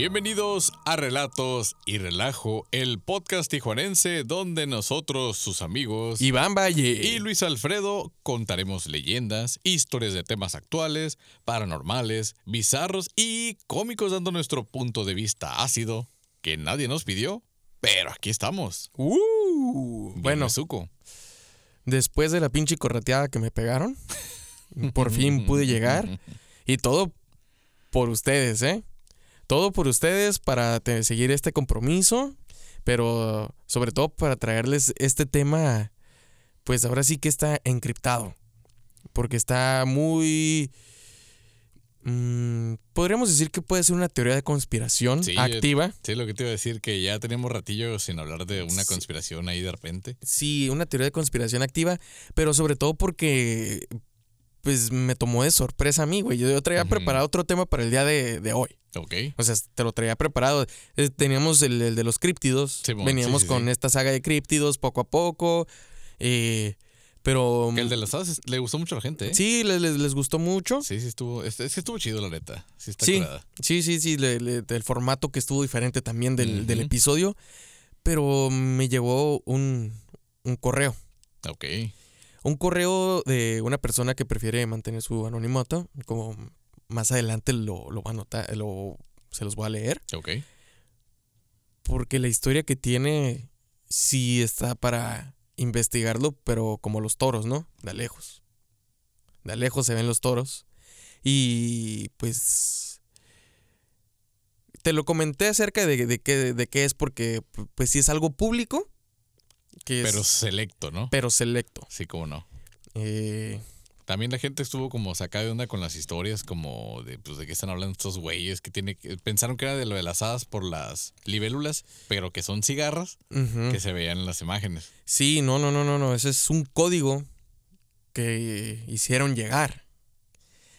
Bienvenidos a Relatos y Relajo, el podcast tijuanense donde nosotros, sus amigos Iván Valle y Luis Alfredo contaremos leyendas, historias de temas actuales, paranormales, bizarros y cómicos dando nuestro punto de vista ácido que nadie nos pidió, pero aquí estamos. Uh, bueno, besuco. después de la pinche correteada que me pegaron, por fin pude llegar. Y todo por ustedes, ¿eh? Todo por ustedes para seguir este compromiso, pero sobre todo para traerles este tema, pues ahora sí que está encriptado, porque está muy... mm, podríamos decir que puede ser una teoría de conspiración Sí, activa. Sí, lo que te iba a decir, que ya tenemos ratillo sin hablar de una Sí. conspiración ahí de repente. Sí, una teoría de conspiración activa, pero sobre todo porque pues me tomó de sorpresa a mí, güey. Yo, traía preparado otro tema para el día de, de hoy. Ok. O sea, te lo traía preparado. Eh, Teníamos el, el de los críptidos. Simón, Veníamos sí, sí, con sí. esta saga de críptidos poco a poco. eh, pero Que el de las hadas le gustó mucho a la gente, ¿eh? sí, les, les- les gustó mucho. Sí, sí estuvo, es, es que estuvo chido la neta. Sí está Sí, curada. sí, sí, sí. le- le- el formato que estuvo diferente también del, del episodio. Pero me llegó un, un correo. Ok. Un correo de una persona que prefiere mantener su anonimato, como más adelante lo, lo va a notar, lo, se los voy a leer, Ok. porque la historia que tiene sí está para investigarlo, pero como los toros, ¿no? De lejos. De lejos se ven los toros. Y pues... Te lo comenté acerca de, de qué, de qué es, porque pues sí es algo público, que es, Pero selecto, ¿no? pero selecto. Sí, como no. Eh, También la gente estuvo como sacada de onda con las historias, como de, pues, de qué están hablando estos güeyes que tiene pensaron que era de lo de las hadas por las libélulas, pero que son cigarras que se veían en las imágenes. Sí, no, no, no, no, no. Ese es un código que hicieron llegar.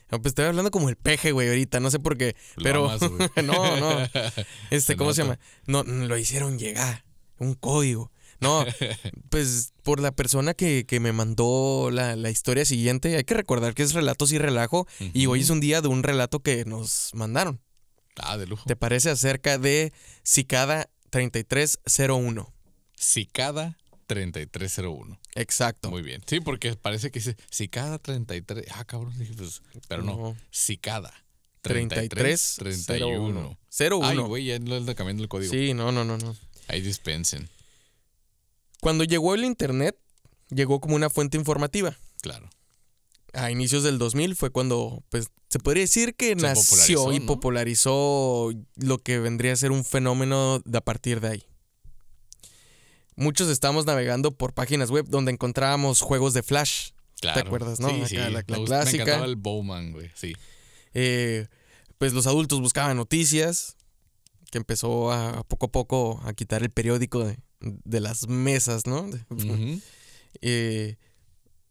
No, Pues estoy hablando como el peje, güey, ahorita, no sé por qué. Lo Pero. amas, no, no. Este, ¿cómo se llama? No, lo hicieron llegar. Un código. No, pues por la persona que, que me mandó la, la historia siguiente, hay que recordar que es relatos y relajo. Y hoy es un día de un relato que nos mandaron. Ah, de lujo. ¿Te parece acerca de Cicada 3301? Cicada 3301. Exacto. Muy bien. Sí, porque parece que dice Cicada 33. Ah, cabrón. dije, pues, pero no. No. Cicada 33 31. 01. Ay, güey, ya no anda cambiando el código. Sí, no, no, no, no. Ahí dispensen. Cuando llegó el internet, llegó como una fuente informativa. Claro. A inicios del 2000 fue cuando, pues, se podría decir que Se nació popularizó, y ¿no? popularizó lo que vendría a ser un fenómeno de a partir de ahí. Muchos estamos navegando por páginas web donde encontrábamos juegos de Flash. Claro. acuerdas, no? Sí, Acá sí. la- la Me gust- clásica. Me encantaba el Bowman, güey. Sí. Eh, pues los adultos buscaban noticias, que empezó a, poco a poco a quitar el periódico de, de las mesas, ¿no? Eh,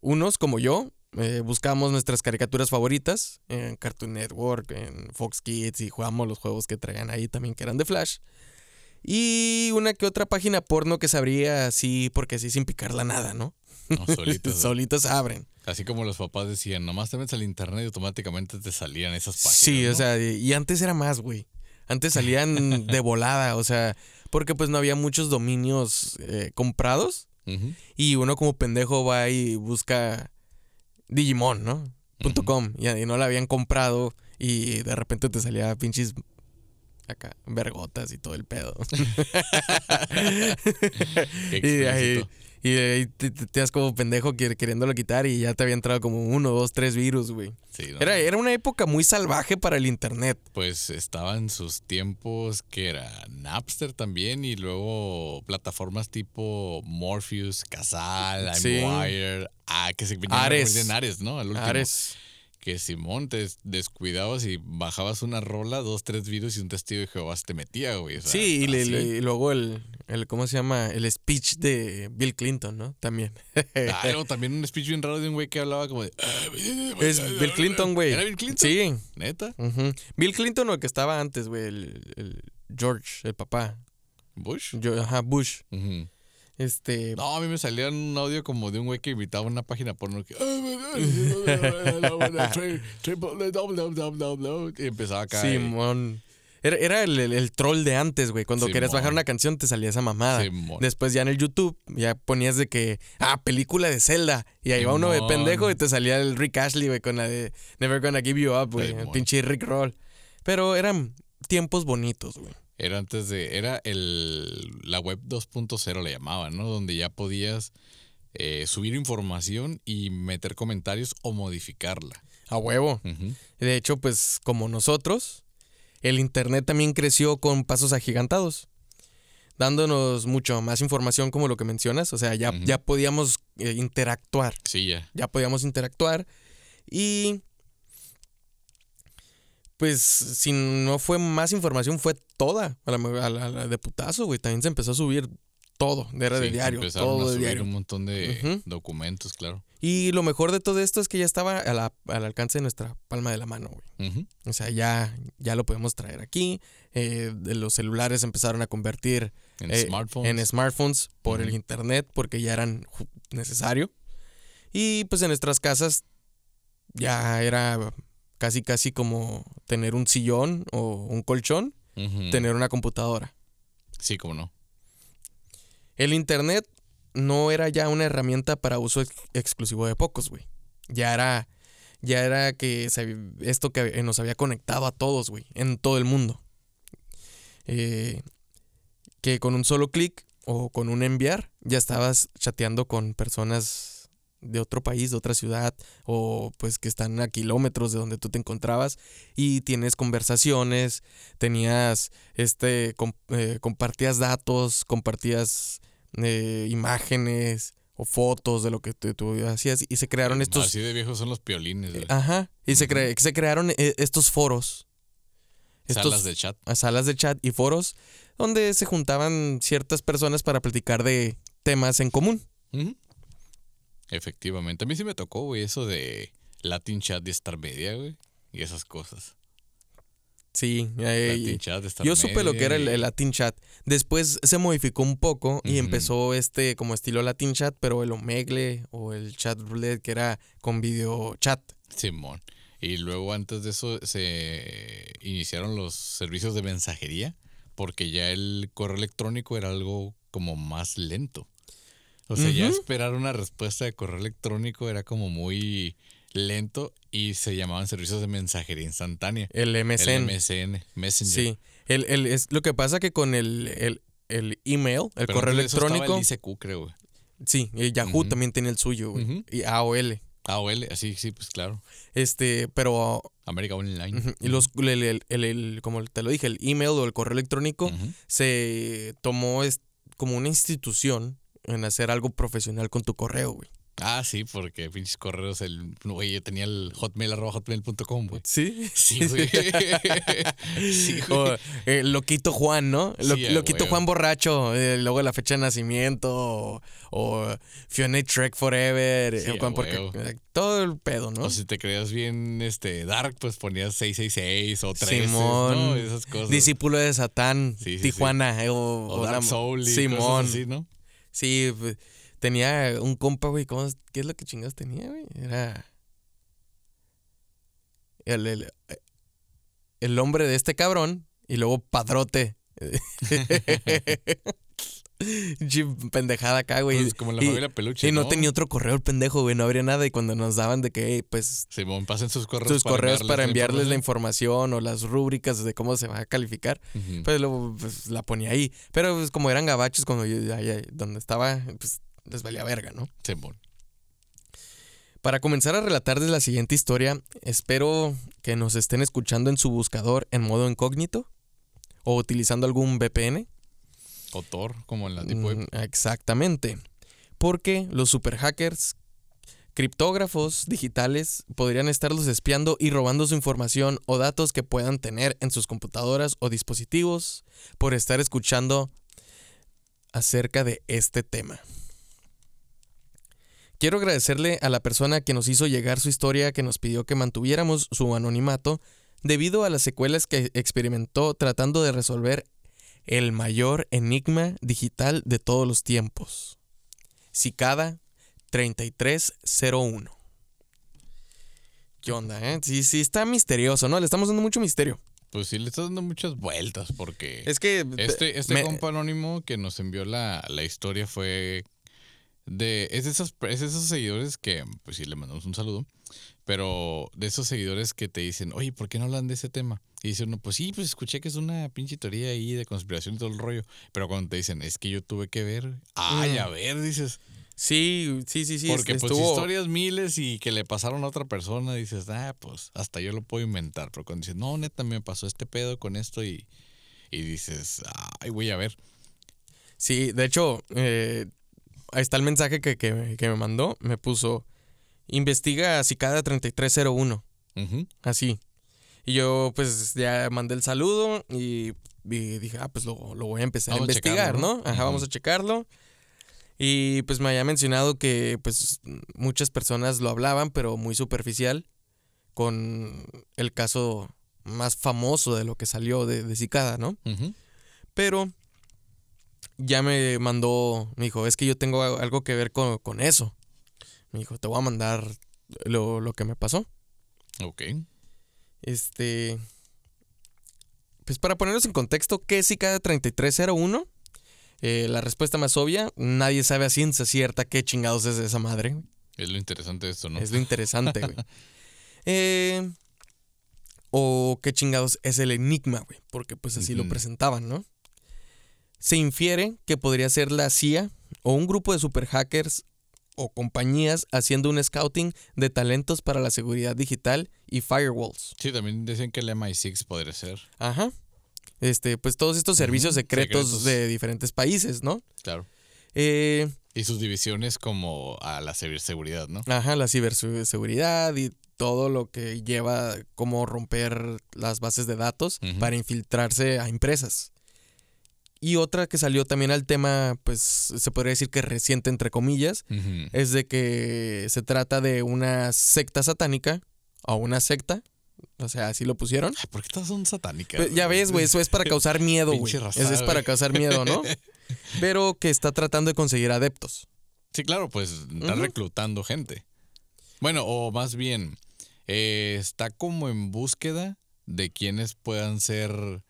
unos como yo eh, buscamos nuestras caricaturas favoritas en Cartoon Network, en Fox Kids y jugamos los juegos que traían ahí también que eran de Flash. Y una que otra página porno que se abría así porque así sin picarla nada, ¿no? No, solitos. Solitos abren. Así como los papás decían, nomás te metes al internet y automáticamente te salían esas páginas. Sí, ¿no? o sea, y antes era más, güey. Antes salían de volada, o sea, porque pues no había muchos dominios eh, comprados y uno como pendejo va y busca Digimon, ¿no? Punto .com y, y no la habían comprado y de repente te salía pinches acá vergotas y todo el pedo. Y ahí. Y ahí te, te, te das como pendejo quer- queriéndolo quitar y ya te había entrado como uno, dos, tres virus, güey. Sí, ¿no? Era, era una época muy salvaje para el internet. Pues estaba en sus tiempos que era Napster también y luego plataformas tipo Morpheus, Casal, Sí. Ah, que se Ares. en Ares, ¿no? Al último. Ares. Que Simón te des- descuidabas y bajabas una rola, dos, tres virus y un testigo de Jehová te metía, güey. o sea, Sí, y, le- y luego el, el, ¿cómo se llama? El speech de Bill Clinton, ¿no? También. Ah, luego también un speech bien raro de un güey que hablaba como de... es Bill Clinton, güey. ¿Era Bill Clinton? Sí. ¿Neta? Bill Clinton o el que estaba antes, güey, el, el George, el papá. ¿Bush? Yo, ajá, Bush. Este. No, a mí me salía un audio como de un güey que invitaba una página porno que... y empezaba acá. eh, Simón. Era, era el, el- el troll de antes, güey. Cuando querías bajar una canción te salía esa mamada. Después ya en el YouTube ya ponías de que, ah, película de Zelda. Y ahí va uno de pendejo y te salía el Rick Ashley, güey, con la de Never Gonna Give You Up, güey. El pinche Rick Roll. Pero eran tiempos bonitos, güey. Era antes de. Era el. La web 2.0 le llamaban, ¿no? Donde ya podías eh, subir información y meter comentarios o modificarla. A huevo. De hecho, pues como nosotros, el Internet también creció con pasos agigantados, dándonos mucho más información como lo que mencionas. O sea, ya, ya podíamos eh, interactuar, Sí, ya. ya podíamos interactuar y... Pues si no fue más información, fue toda a la, a la- a la de putazo, güey. También se empezó a subir todo, era de diario, empezaron todo a subir diario. un montón de documentos, claro. Y lo mejor de todo esto es que ya estaba a la- al alcance de nuestra palma de la mano, güey. O sea, ya, ya lo podemos traer aquí. Eh, de los celulares empezaron a convertir En eh, smartphones. en smartphones por el internet porque ya eran necesario. Y pues en nuestras casas ya era casi casi como tener un sillón o un colchón, tener una computadora. Sí, como no. El internet no era ya una herramienta para uso ex- exclusivo de pocos, güey. Ya era ya era que esto que nos había conectado a todos, güey, en todo el mundo. Eh, que con un solo clic o con un enviar ya estabas chateando con personas de otro país, de otra ciudad, o pues que están a kilómetros de donde tú te encontrabas y tienes conversaciones, tenías, este, eh, compartías datos, compartías eh, imágenes o fotos de lo que tú, tú hacías y se crearon estos... Así de viejos son los piolines. Ajá, y se, cre- se crearon eh, estos foros. Estos, Salas de chat. salas de chat y foros donde se juntaban ciertas personas para platicar de temas en común. Efectivamente. A mí sí me tocó, güey, eso de Latin Chat de Star Media, güey. Y esas cosas. Sí, eh, Latin Chat yo supe lo que era el, Latin Chat. Después se modificó un poco y empezó este como estilo Latin Chat, pero el Omegle o el Chat Roulette que era con video chat. Simón. Y luego antes de eso se iniciaron los servicios de mensajería porque ya el correo electrónico era algo como más lento. O sea, ya esperar una respuesta de correo electrónico era como muy lento y se llamaban servicios de mensajería instantánea. El MSN. El MSN, Messenger. Sí. El, el- es lo que pasa que con el, el, el email, el Pero correo eso electrónico. el ICQ, creo, güey. Sí, el Yahoo Ujú. también tenía el suyo, güey. Y AOL. AOL, así, sí, pues claro. Este, pero. América Online. Y los, el, el- el- el- como te lo dije, el email o el correo electrónico se tomó como una institución en hacer algo profesional con tu correo, güey. Ah, sí, porque pinches correos, el güey, yo tenía el hotmail arroba hotmail.com, güey. Sí. Sí, güey. sí, güey. O eh, Loquito Juan, ¿no? Lo- Sí, Loquito. Juan borracho, eh, luego la fecha de nacimiento, o, o Fiona Trek Forever, Sí, eh, Juan, porque eh, todo el pedo, ¿no? O si te creas bien este dark, pues ponías 666 o 13, Simón. ¿no? Esas cosas. Discípulo de Satán, Sí, Tijuana, eh, o, o Dark Soul y Simón. cosas así, ¿no? Sí, pues, tenía un compa, güey, ¿cómo ¿qué es lo que chingados tenía, güey? Era el, el, el hombre de este cabrón y luego padrote. Pendejada acá, güey. Pues como la y, familia peluche, y no ¿no? tenía otro correo el pendejo, güey, no habría nada y cuando nos daban de que, hey, pues Simón, pasen sus correos tus correos para enviarles la información. o las rúbricas de cómo se va a calificar, pues, luego, pues, la ponía ahí. Pero pues, como eran gabachos, cuando yo ya- donde estaba, pues les valía verga, ¿no? Simón. Para comenzar a relatarles la siguiente historia, espero que nos estén escuchando en su buscador en modo incógnito o utilizando algún VPN. O Tor, como en la Deep Web. Mm, Exactamente. Porque los super hackers, criptógrafos digitales, podrían estarlos espiando y robando su información o datos que puedan tener en sus computadoras o dispositivos por estar escuchando acerca de este tema. Quiero agradecerle a la persona que nos hizo llegar su historia, que nos pidió que mantuviéramos su anonimato, debido a las secuelas que experimentó tratando de resolver el mayor enigma digital de todos los tiempos. Cicada 3301. ¿Qué onda, eh? Sí, sí, está misterioso, ¿no? Le estamos dando mucho misterio. Pues sí, le estás dando muchas vueltas porque Es que. este, este me- compa anónimo que nos envió la, la historia fue de... Es de, esos, es de esos seguidores que, pues sí, le mandamos un saludo, pero de esos seguidores que te dicen, oye, ¿por qué no hablan de ese tema? Y dice uno, pues sí, pues escuché que es una pinche teoría ahí de conspiración y todo el rollo. Pero cuando te dicen, es que yo tuve que ver, ay, Mm. a ver, dices, Sí, sí, sí, sí. porque pues historias miles y que le pasaron a otra persona, dices, ah, pues hasta yo lo puedo inventar. Pero cuando dices, no, neta, me pasó este pedo con esto y, y dices, ay, voy a ver. Sí, de hecho, eh, ahí está el mensaje que, que- que me mandó. Me puso: investiga Cicada 3301. Ujú. Así. Y yo, pues, ya mandé el saludo y, y dije, ah, pues lo, lo voy a empezar Vamos a a investigar, checarlo, ¿no? ¿no? Ajá, vamos a checarlo. Y pues me había mencionado que, pues, muchas personas lo hablaban, pero muy superficial, con el caso más famoso de lo que salió de, de Cicada, ¿no? Ujú. Pero ya me mandó, me dijo, es que yo tengo algo que ver con, con eso. Me dijo, te voy a mandar lo, lo que me pasó. Ok. Este. Pues para ponernos en contexto, ¿qué es Cicada 3301? Eh, la respuesta más obvia, nadie sabe a ciencia cierta qué chingados es esa madre. Es lo interesante de esto, ¿no? Es lo interesante, güey. Eh, o qué chingados es el enigma, güey. Porque pues así lo presentaban, ¿no? Se infiere que podría ser la CIA o un grupo de super hackers o compañías haciendo un scouting de talentos para la seguridad digital y firewalls. Sí, también decían que el MI6 podría ser. Ajá. Este, pues todos estos servicios secretos, secretos. de diferentes países, ¿no? Claro. Eh, Y sus divisiones como a la ciberseguridad, ¿no? ajá, la ciberseguridad y todo lo que lleva como romper las bases de datos para infiltrarse a empresas. Y otra que salió también al tema, pues se podría decir que reciente entre comillas, es de que se trata de una secta satánica o una secta, o sea, así lo pusieron. ¿Por qué todas son satánicas? Pues, ya ves, güey, eso es para causar miedo, güey. Eso es para causar miedo, ¿no? Pero que está tratando de conseguir adeptos. Sí, claro, pues está reclutando gente. Bueno, o más bien, eh, está como en búsqueda de quienes puedan ser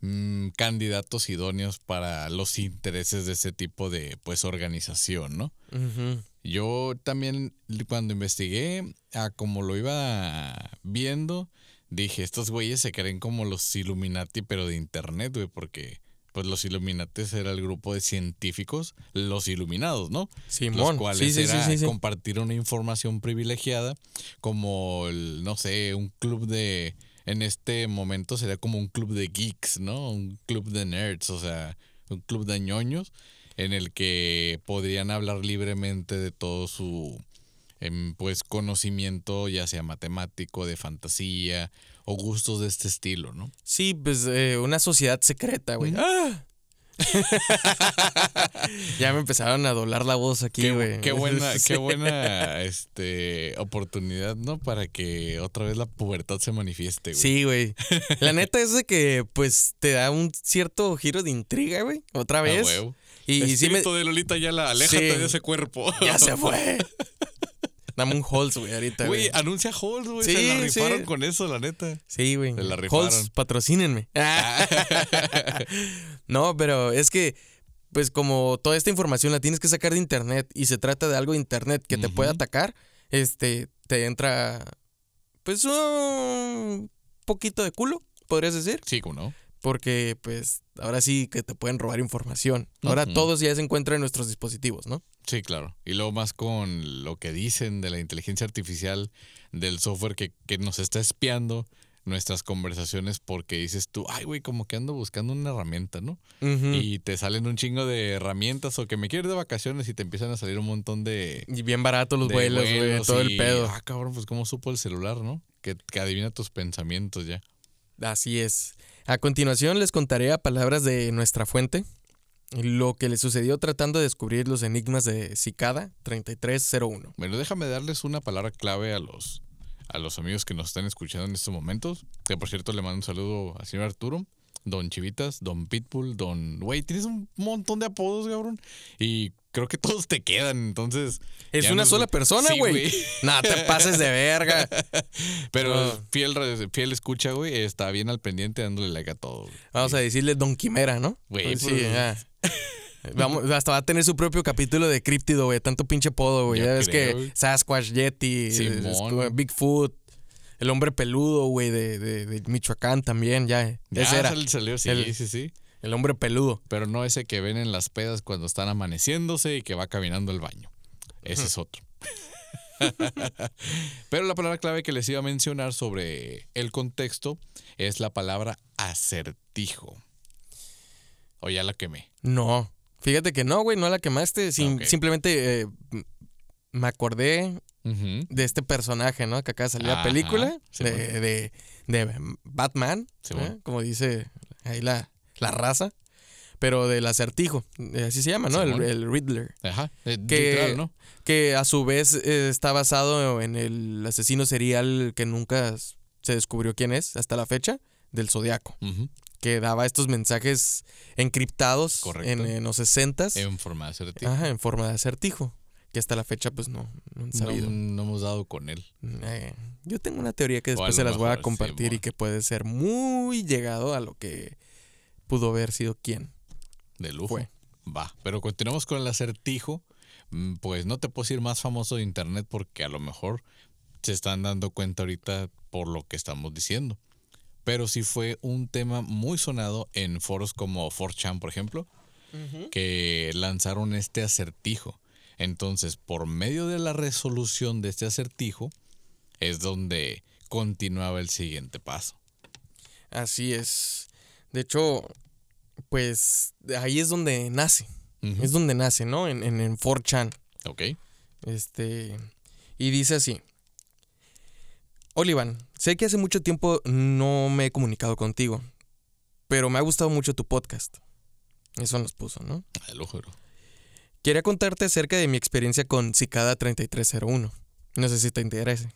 mm, candidatos idóneos para los intereses de ese tipo de pues organización, ¿no? Yo también cuando investigué a como lo iba viendo, dije, estos güeyes se creen como los Illuminati, pero de internet, güey, porque pues los Illuminati era el grupo de científicos, los iluminados, ¿no? Simón. los cuales sí, era sí, sí. compartir una información privilegiada, como el, no sé, un club de, en este momento sería como un club de geeks, ¿no? Un club de nerds, o sea, un club de ñoños, en el que podrían hablar libremente de todo su, em, pues, conocimiento, ya sea matemático, de fantasía, o gustos de este estilo, ¿no? Sí, pues eh, una sociedad secreta, güey. ¡Ah! ya me empezaron a doblar la voz aquí, güey. qué buena, qué buena este, oportunidad, ¿no? Para que otra vez la pubertad se manifieste, güey. Sí, güey. La neta es de que, pues, te da un cierto giro de intriga, güey. Otra vez. huevo. Y, y sí me... De Lolita ya la aléjate Sí. de ese cuerpo. Ya se fue. Dame un Halls, güey, ahorita, Güey, anuncia Halls, güey. Sí, se la rifaron sí. con eso, la neta. Sí, güey. Se la rifaron. Halls, patrocínenme. no, pero es que, pues como toda esta información la tienes que sacar de internet y se trata de algo de internet que te Ujú. puede atacar, este, te entra, pues, un poquito de culo, podrías decir. Sí, ¿cómo no? Porque, pues, ahora sí que te pueden robar información. Ahora todos ya se encuentran en nuestros dispositivos, ¿no? Sí, claro. Y luego más con lo que dicen de la inteligencia artificial, del software que, que nos está espiando nuestras conversaciones porque dices tú, ay, güey, como que ando buscando una herramienta, ¿no? Y te salen un chingo de herramientas o que me quiero ir de vacaciones y te empiezan a salir un montón de... Y bien barato los vuelos, güey, todo el pedo. Ah, cabrón, pues cómo supo el celular, ¿no? Que, que adivina tus pensamientos ya. Así es. A continuación les contaré a palabras de nuestra fuente lo que le sucedió tratando de descubrir los enigmas de Cicada 3301. Bueno, déjame darles una palabra clave a los, a los amigos que nos están escuchando en estos momentos. Que por cierto le mando un saludo al señor Arturo, Don Chivitas, Don Pitbull, Don... Güey, tienes un montón de apodos, cabrón. Y creo que todos te quedan, entonces. Es una sola persona, Sí, güey. no te pases de verga. Pero fiel, fiel escucha, güey, está bien al pendiente dándole like a todo. Vamos a decirle Don Quimera, ¿no? Güey, sí, pues- ya. Vamos, hasta va a tener su propio capítulo de críptido, güey. Tanto pinche podo, güey. Ya ves creo, que. Sasquatch, Yeti, Simón. como Bigfoot, el hombre peludo, güey, de, de- de Michoacán también, ya. Ya ese era. sal- salió, sí, El- sí, sí. El hombre peludo. Pero no ese que ven en las pedas cuando están amaneciéndose y que va caminando al baño. Ese es otro. Pero la palabra clave que les iba a mencionar sobre el contexto es la palabra acertijo. O ya la quemé. No. Fíjate que no, güey, no la quemaste. Simplemente eh, me acordé de este personaje, ¿no? Que acaba de salir la película sí, de, bueno. de- de Batman, Sí, ¿eh? como dice ahí la, la raza, pero del acertijo, eh, así se llama, ¿no? El, el Riddler, Ajá. eh, Que- literal, ¿no? que a su vez eh, está basado en el asesino serial que nunca se descubrió quién es hasta la fecha, del Zodiaco. Que daba estos mensajes encriptados en, en los 60s, En forma de acertijo. ajá, en forma de acertijo, que hasta la fecha pues no, no han sabido. no hemos dado con él. Eh, yo tengo una teoría que después se las voy a compartir y que puede ser muy llegado a lo que pudo haber sido quién. De lujo. Fue. Va. Pero continuamos con el acertijo. Mm, Pues no te puedo decir más famoso de internet porque a lo mejor se están dando cuenta ahorita por lo que estamos diciendo. Pero sí fue un tema muy sonado en foros como 4chan, por ejemplo, que lanzaron este acertijo. Entonces, por medio de la resolución de este acertijo, es donde continuaba el siguiente paso. Así es. De hecho, pues ahí es donde nace. Es donde nace, ¿no? En, en, en 4chan. Ok. Este. Y dice así. Olivan, sé que hace mucho tiempo no me he comunicado contigo, pero me ha gustado mucho tu podcast. Eso nos puso, ¿no? Lujo, bro. Quería contarte acerca de mi experiencia con Cicada 3301. No sé si te interese.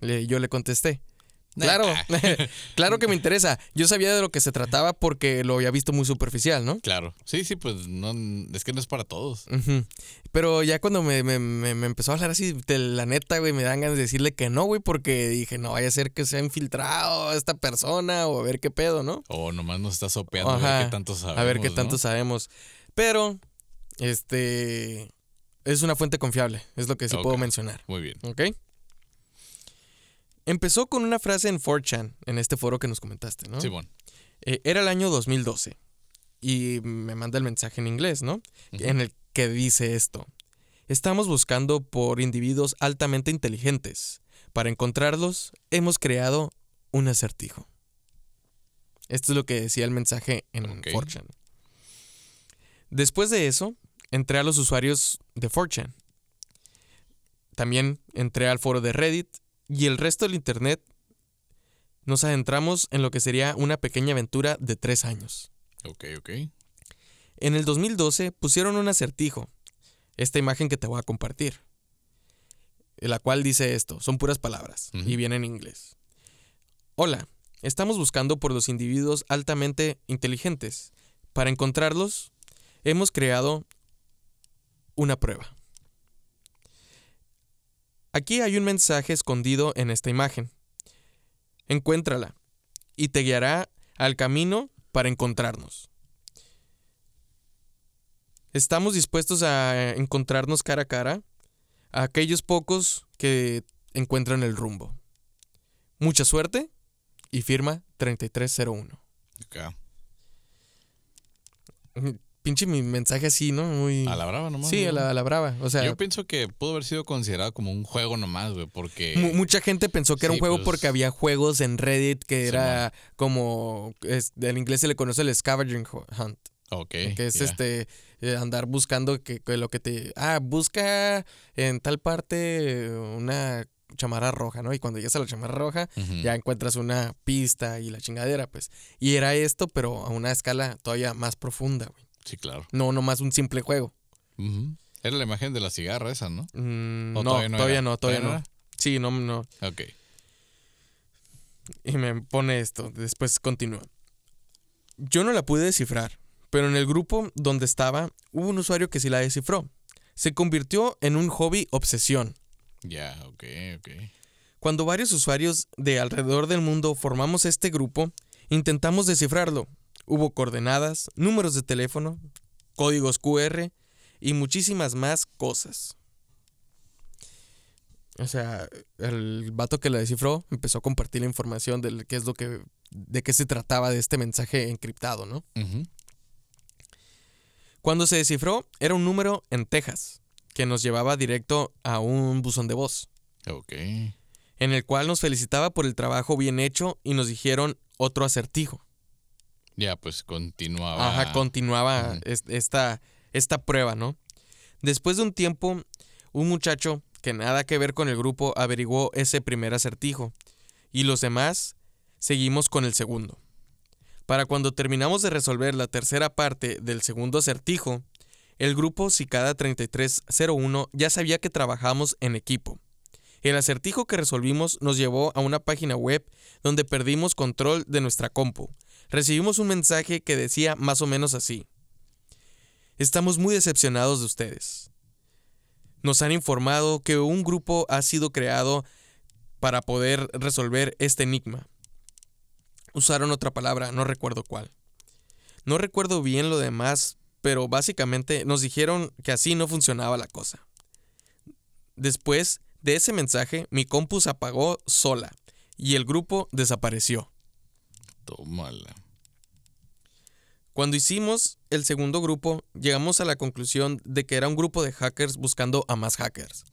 Le- yo le contesté. Claro, claro que me interesa. Yo sabía de lo que se trataba porque lo había visto muy superficial, ¿no? Claro. Sí, sí, pues no, es que no es para todos. Pero ya cuando me, me- me- me empezó a hablar así de la neta, güey, me dan ganas de decirle que no, güey, porque dije, no vaya a ser que se ha infiltrado esta persona o a ver qué pedo, ¿no? O nomás nos está sopeando a ver qué tanto sabemos. a ver qué ¿no? tanto sabemos. Pero, este, es una fuente confiable, es lo que sí puedo mencionar. Muy bien. ¿Ok? Empezó con una frase en 4chan, en este foro que nos comentaste, ¿no? Simón. Eh, era el año 2012. Y me manda el mensaje en inglés, ¿no? En el que dice esto. Estamos buscando por individuos altamente inteligentes. Para encontrarlos, hemos creado un acertijo. Esto es lo que decía el mensaje en Ok. 4chan. Después de eso, entré a los usuarios de 4chan. También entré al foro de Reddit y el resto del internet nos adentramos en lo que sería una pequeña aventura de tres años. Ok, ok. En el 2012 pusieron un acertijo, esta imagen que te voy a compartir, la cual dice esto, son puras palabras y viene en inglés. Hola, estamos buscando por los individuos altamente inteligentes. Para encontrarlos, hemos creado una prueba. Aquí hay un mensaje escondido en esta imagen. Encuéntrala y te guiará al camino para encontrarnos. Estamos dispuestos a encontrarnos cara a cara a aquellos pocos que encuentran el rumbo. Mucha suerte y firma 3301. Acá. Pinche mi mensaje así, ¿no? Muy... A la brava nomás. sí, a la, a la brava. O sea, Yo pienso que pudo haber sido considerado como un juego nomás, güey, porque... mu- mucha gente pensó que era un juego pues- porque había juegos en Reddit que Sí, era como... Es, en inglés se le conoce el scavenging hu- hunt. Ok. que es este eh, andar buscando que, que lo que te ah busca en tal parte una chamarra roja no y cuando llegas a la chamarra roja ya encuentras una pista y la chingadera pues y era esto pero a una escala todavía más profunda güey Sí, claro. no nomás un simple juego. Era la imagen de la cigarra esa, ¿no? Mm, ¿O no todavía no todavía, no era? sí no no Ok. y me pone esto después continúa yo no la pude descifrar pero en el grupo donde estaba hubo un usuario que sí la descifró se convirtió en un hobby obsesión. Ya, ok, ok. Cuando varios usuarios de alrededor del mundo formamos este grupo, intentamos descifrarlo. Hubo coordenadas, números de teléfono, códigos QR y muchísimas más cosas. O sea, el vato que la descifró empezó a compartir la información de qué es lo que de qué se trataba de este mensaje encriptado, ¿no? Cuando se descifró, era un número en Texas, que nos llevaba directo a un buzón de voz, Ok. en el cual nos felicitaba por el trabajo bien hecho y nos dijeron otro acertijo. Ya, pues continuaba. Ajá, continuaba esta, esta prueba, ¿no? Después de un tiempo, un muchacho que nada que ver con el grupo averiguó ese primer acertijo y los demás seguimos con el segundo. Para cuando terminamos de resolver la tercera parte del segundo acertijo, el grupo Cicada 3301 ya sabía que trabajamos en equipo. El acertijo que resolvimos nos llevó a una página web donde perdimos control de nuestra compu. Recibimos un mensaje que decía más o menos así. Estamos muy decepcionados de ustedes. Nos han informado que un grupo ha sido creado para poder resolver este enigma. Usaron otra palabra, no recuerdo cuál. No recuerdo bien lo demás, pero básicamente nos dijeron que así no funcionaba la cosa. Después de ese mensaje, mi compu se apagó sola y el grupo desapareció. Tómala. Cuando hicimos el segundo grupo, llegamos a la conclusión de que era un grupo de hackers buscando a más hackers.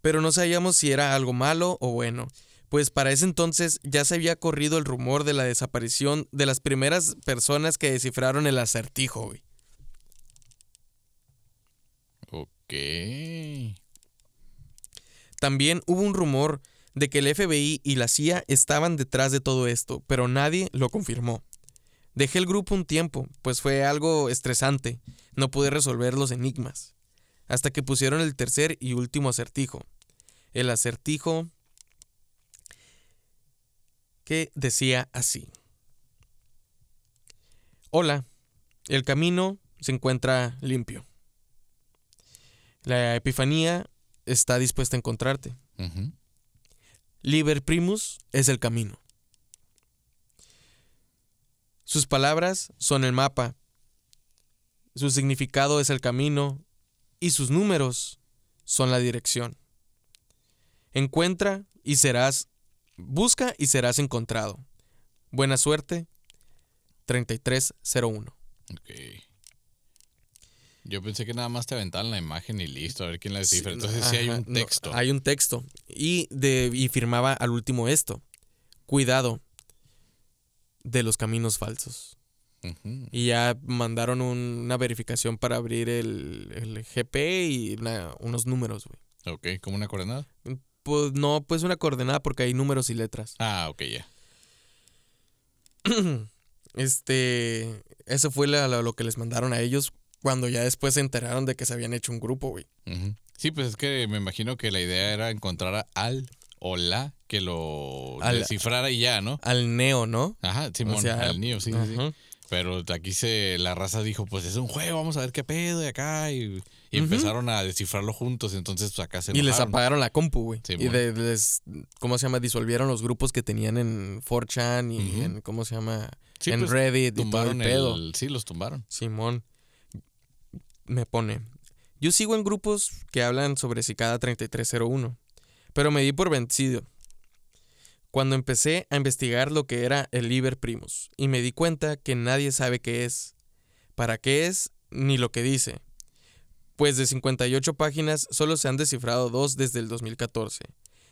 Pero no sabíamos si era algo malo o bueno, pues para ese entonces ya se había corrido el rumor de la desaparición de las primeras personas que descifraron el acertijo. güey. Ok. También hubo un rumor de que el FBI y la CIA estaban detrás de todo esto, pero nadie lo confirmó. Dejé el grupo un tiempo, pues fue algo estresante, no pude resolver los enigmas, hasta que pusieron el tercer y último acertijo. El acertijo que decía así. Hola, el camino se encuentra limpio. La Epifanía está dispuesta a encontrarte. Liber Primus es el camino. Sus palabras son el mapa. Su significado es el camino y sus números son la dirección. Encuentra y serás, busca y serás encontrado. Buena suerte, 3301. Ok. Yo pensé que nada más te aventaban la imagen y listo, a ver quién la descifra. Entonces sí hay un no, texto. hay un texto. Y, de, y firmaba al último esto. Cuidado de los caminos falsos. Y ya mandaron un- una verificación para abrir el, el GP y una- unos números, güey. Ok, ¿como una coordenada? Pues no, pues una coordenada porque hay números y letras. Ah, ok, ya. Este, eso fue la- la- lo que les mandaron a ellos cuando ya después se enteraron de que se habían hecho un grupo, güey. Sí, pues es que me imagino que la idea era encontrar a al o la que lo Al- descifrara y ya, ¿no? Al Neo, ¿no? Ajá, Simón, O sea, al niño, sí, sí, sí. Pero aquí se, la raza dijo, pues es un juego, vamos a ver qué pedo de acá. Y, y empezaron a descifrarlo juntos, entonces pues acá se Y les apagaron la compu, güey. Sí, y de- les, ¿cómo se llama? Disolvieron los grupos que tenían en 4chan y en, ¿cómo se llama? Sí, en pues, Reddit y todo el Tumbaron pedo. el... Sí, los tumbaron. Simón me pone. Yo sigo en grupos que hablan sobre Cicada 3301, pero me di por vencido. Cuando empecé a investigar lo que era el Liber Primus, y me di cuenta que nadie sabe qué es, para qué es, ni lo que dice. Pues de 58 páginas solo se han descifrado dos desde el 2014.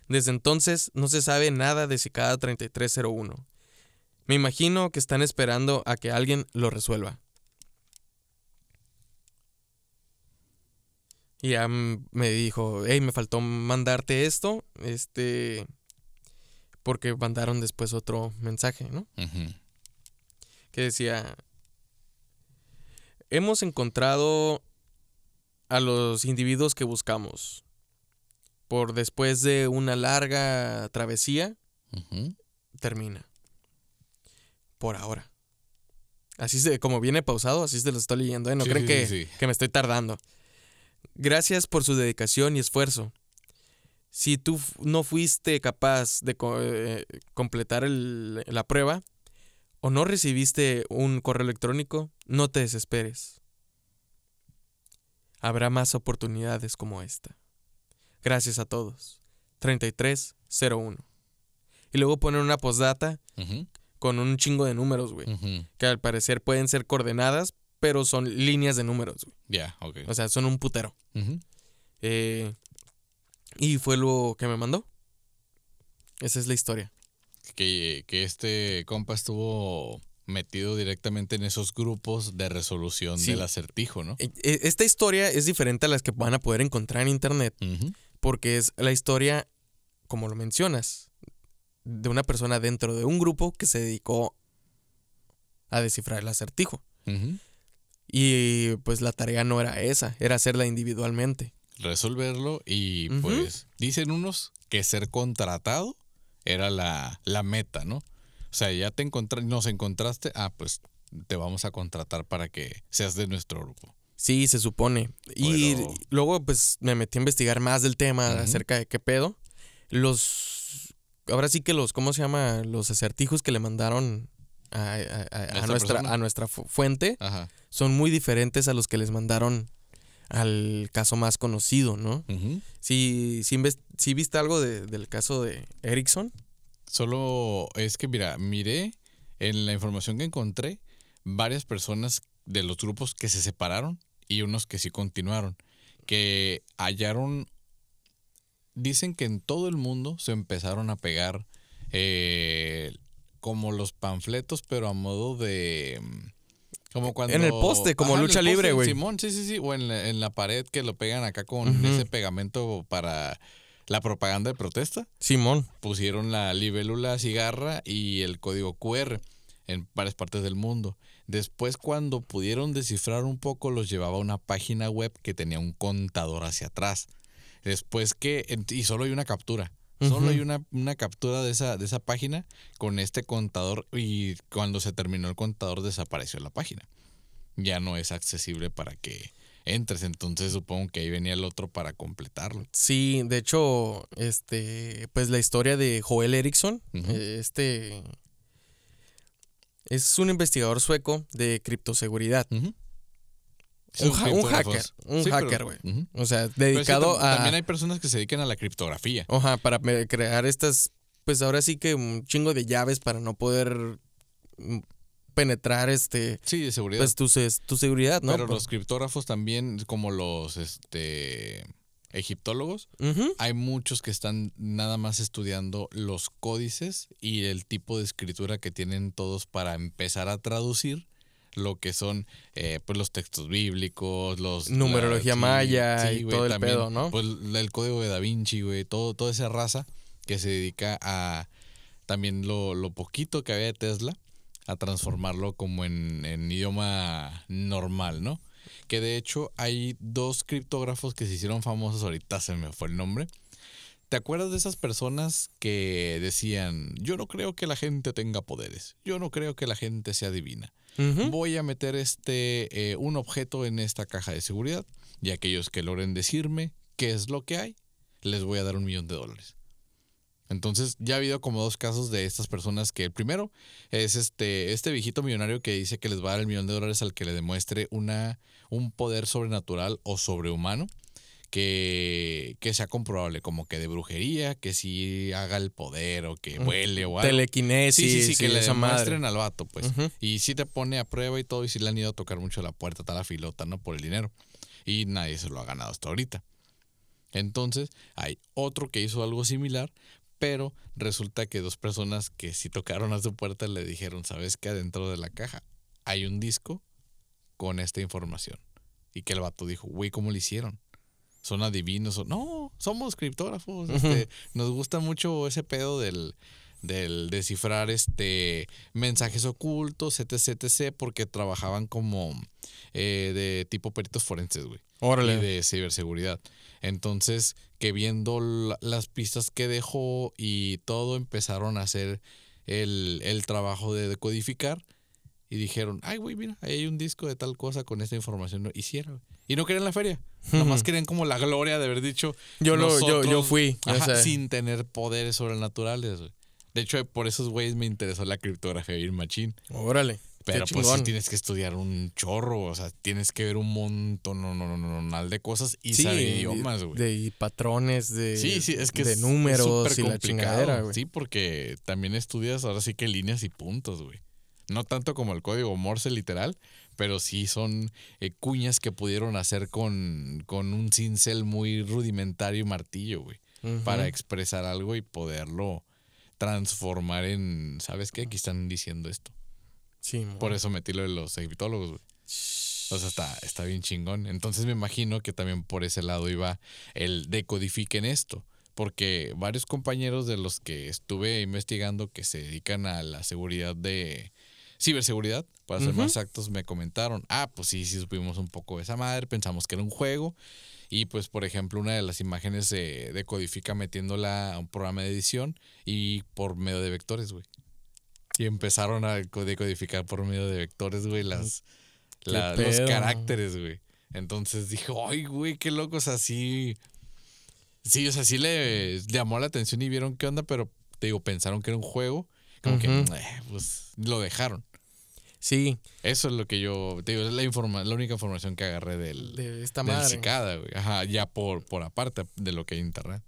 Desde entonces no se sabe nada de Cicada 3301. Me imagino que están esperando a que alguien lo resuelva. Y ya me dijo, hey, me faltó mandarte esto, este, porque mandaron después otro mensaje, ¿no? Que decía, hemos encontrado a los individuos que buscamos. Por después de una larga travesía, termina. Por ahora. Así se, como viene pausado, así se lo estoy leyendo, ¿eh? No Sí, creen sí, que, sí. que me estoy tardando. Gracias por su dedicación y esfuerzo. Si tú no fuiste capaz de co- eh, completar el- la prueba o no recibiste un correo electrónico, no te desesperes. Habrá más oportunidades como esta. Gracias a todos. 3301. Y luego ponen una postdata con un chingo de números, güey. Que al parecer pueden ser coordenadas, pero son líneas de números, güey. Ya, ok. O sea, son un putero. Eh, y fue lo que me mandó. Esa es la historia. que, que este compa estuvo metido directamente en esos grupos de resolución Sí. del acertijo, ¿no? E- e- Esta historia es diferente a las que van a poder encontrar en internet porque es la historia, como lo mencionas, de una persona dentro de un grupo que se dedicó a descifrar el acertijo. Ujú. Y pues la tarea no era esa, era hacerla individualmente. Resolverlo y pues dicen unos que ser contratado era la, la meta, ¿no? O sea, ya te encontraste, nos encontraste, ah, pues te vamos a contratar para que seas de nuestro grupo. Sí, se supone. Y Pero- luego pues me metí a investigar más del tema acerca de qué pedo. Los... Ahora sí que los, ¿cómo se llama? Los acertijos que le mandaron a, nuestra, a nuestra fu- fuente Ajá. son muy diferentes a los que les mandaron al caso más conocido, ¿no? Sí, sí, inves- sí viste algo de- del caso de Erickson. Solo es que, mira, miré en la información que encontré varias personas de los grupos que se separaron y unos que sí continuaron, que hallaron, dicen que en todo el mundo se empezaron a pegar eh, como los panfletos, pero a modo de... mm, Como cuando, En el poste, como lucha libre, güey. Simón, sí, sí, sí. O en la, en la pared que lo pegan acá con ese pegamento para la propaganda de protesta Simón. pusieron la libélula cigarra y el código QR en varias partes del mundo. Después, cuando pudieron descifrar un poco, los llevaba a una página web que tenía un contador hacia atrás. Después que, y solo hay una captura. Solo hay una, una captura de esa, de esa página con este contador y cuando se terminó el contador desapareció la página. Ya no es accesible para que entres, entonces supongo que ahí venía el otro para completarlo. Sí, de hecho, este, pues la historia de Joel Erickson, eh, este es un investigador sueco de criptoseguridad. Un, un hacker, un Sí, hacker, güey. O sea, sí, dedicado a También hay personas que se dedican a la criptografía. Ajá, para crear estas, pues ahora sí que un chingo de llaves para no poder mm, penetrar este, Sí, de seguridad. pues tu, tu seguridad, ¿no? Pero Por- los criptógrafos también, como los este egiptólogos, hay muchos que están nada más estudiando los códices y el tipo de escritura que tienen todos para empezar a traducir lo que son eh, pues los textos bíblicos, los Numerología maya y todo el pedo, ¿no? Pues el código de Da Vinci, güey, todo, toda esa raza que se dedica a también lo, lo poquito que había de Tesla, a transformarlo como en, en idioma normal, ¿no? Que de hecho hay dos criptógrafos que se hicieron famosos, ahorita se me fue el nombre. ¿Te acuerdas de esas personas que decían, yo no creo que la gente tenga poderes, yo no creo que la gente sea divina? Voy a meter este eh, un objeto en esta caja de seguridad y aquellos que logren decirme qué es lo que hay, les voy a dar un millón de dólares. Entonces ya ha habido como dos casos de estas personas que el primero es este, este viejito millonario que dice que les va a dar el millón de dólares al que le demuestre una, un poder sobrenatural o sobrehumano que, que sea comprobable, como que de brujería, que si haga el poder o que vuele o algo. Telequinesis, Sí, sí, sí, que le esa madre. demuestren al vato, pues. Y sí te pone a prueba y todo, y sí le han ido a tocar mucho la puerta, tal la filota, ¿no? Por el dinero. Y nadie se lo ha ganado hasta ahorita. Entonces, hay otro que hizo algo similar, pero resulta que dos personas que sí tocaron a su puerta le dijeron, ¿sabes qué? Adentro de la caja hay un disco con esta información. Y que el vato dijo, güey, ¿cómo lo hicieron? Son adivinos. o- No, somos criptógrafos. este, nos gusta mucho ese pedo del, del descifrar este mensajes ocultos, etc, etc, porque trabajaban como eh, de tipo peritos forenses, güey. Órale. Y de ciberseguridad. Entonces, que viendo la- las pistas que dejó y todo, empezaron a hacer el, el trabajo de decodificar Y dijeron, ay, güey, mira, ahí hay un disco de tal cosa con esta información. Hicieron. Y no querían la feria. Nomás querían como la gloria de haber dicho. Yo, lo, yo, yo fui. Ajá, sin tener poderes sobrenaturales, güey. De hecho, por esos güeyes me interesó la criptografía bien machín. Órale. Pero pues sí tienes que estudiar un chorro, o sea, tienes que ver un montón no, no, no, no, de cosas y Sí, saber idiomas, güey. De patrones, de, Sí, sí, es que de es- números súper y la complicado. chingadera, güey. Sí, porque también estudias ahora sí que líneas y puntos, güey. No tanto como el código Morse literal, pero sí son eh, cuñas que pudieron hacer con, con un cincel muy rudimentario y martillo, güey. Para expresar algo y poderlo transformar en, ¿sabes qué? Aquí están diciendo esto. Sí. Por eso metí lo de los egiptólogos, güey. O sea, está, está bien chingón. Entonces me imagino que también por ese lado iba el decodifiquen esto. Porque varios compañeros de los que estuve investigando que se dedican a la seguridad de ciberseguridad, para ser más exactos, me comentaron, ah, pues sí, sí supimos un poco de esa madre, pensamos que era un juego. Y pues, por ejemplo, una de las imágenes se decodifica metiéndola a un programa de edición y por medio de vectores, güey. Y empezaron a co- decodificar por medio de vectores, güey, las, ¿Qué la- los caracteres, güey. Entonces dije, ay, güey, qué locos así. Sí, o sea, sí le llamó la atención y vieron qué onda, pero te digo, pensaron que era un juego. Como que, eh, pues, lo dejaron. Sí, Eso es lo que yo, te digo, es la, informa la única información que agarré del, de esta del madre. cicada, güey. Ajá, ya por, por aparte de lo que hay en internet.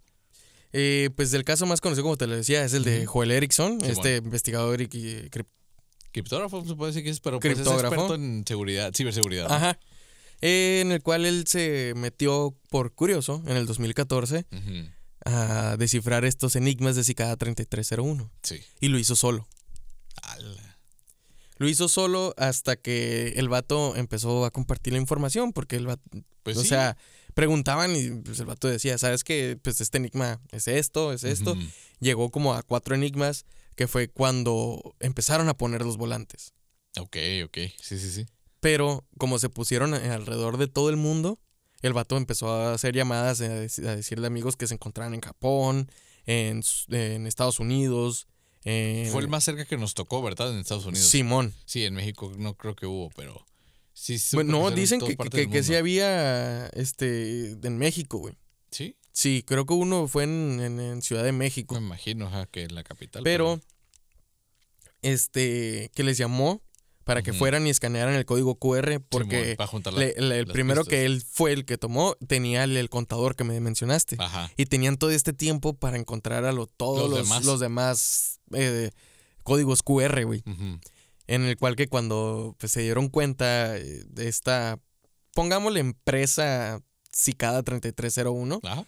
Eh, pues el caso más conocido, como te lo decía, es el de. Joel Erickson, este investigador y, y crip- Criptógrafo se puede decir que es, pero pues es experto en seguridad, ciberseguridad. ¿no? Ajá. Eh, en el cual él se metió por curioso en el 2014 Ujú, a descifrar estos enigmas de Cicada 3301 Sí. y lo hizo solo. Ala. Lo hizo solo hasta que el vato empezó a compartir la información porque el vato, Pues o sí. sea, preguntaban y pues, el vato decía, ¿sabes qué? Pues este enigma es esto, es esto. Llegó como a cuatro enigmas que fue cuando empezaron a poner los volantes. Ok, ok. Sí, sí, sí. Pero como se pusieron alrededor de todo el mundo, el vato empezó a hacer llamadas a, dec- a decirle a amigos que se encontraran en Japón, en Estados Unidos, en Fue el más cerca que nos tocó, ¿verdad? En Estados Unidos. Simón. Sí, en México no creo que hubo, pero sí. Bueno, no, dicen que, que, que sí había este en México, güey. Sí, Sí, creo que uno fue en, en- en Ciudad de México. me imagino ajá, que en la capital. Pero, este, que les llamó para que fueran y escanearan el código QR porque la- le- le- el primero pistas. que él fue el que tomó tenía el, el contador que me mencionaste. Ajá. Y tenían todo este tiempo para encontrar a lo, todos Los los, demás. los demás eh, códigos QR, güey. Ujú. En el cual que cuando pues, se dieron cuenta eh, de esta, pongámosle empresa Cicada 3301, Ajá.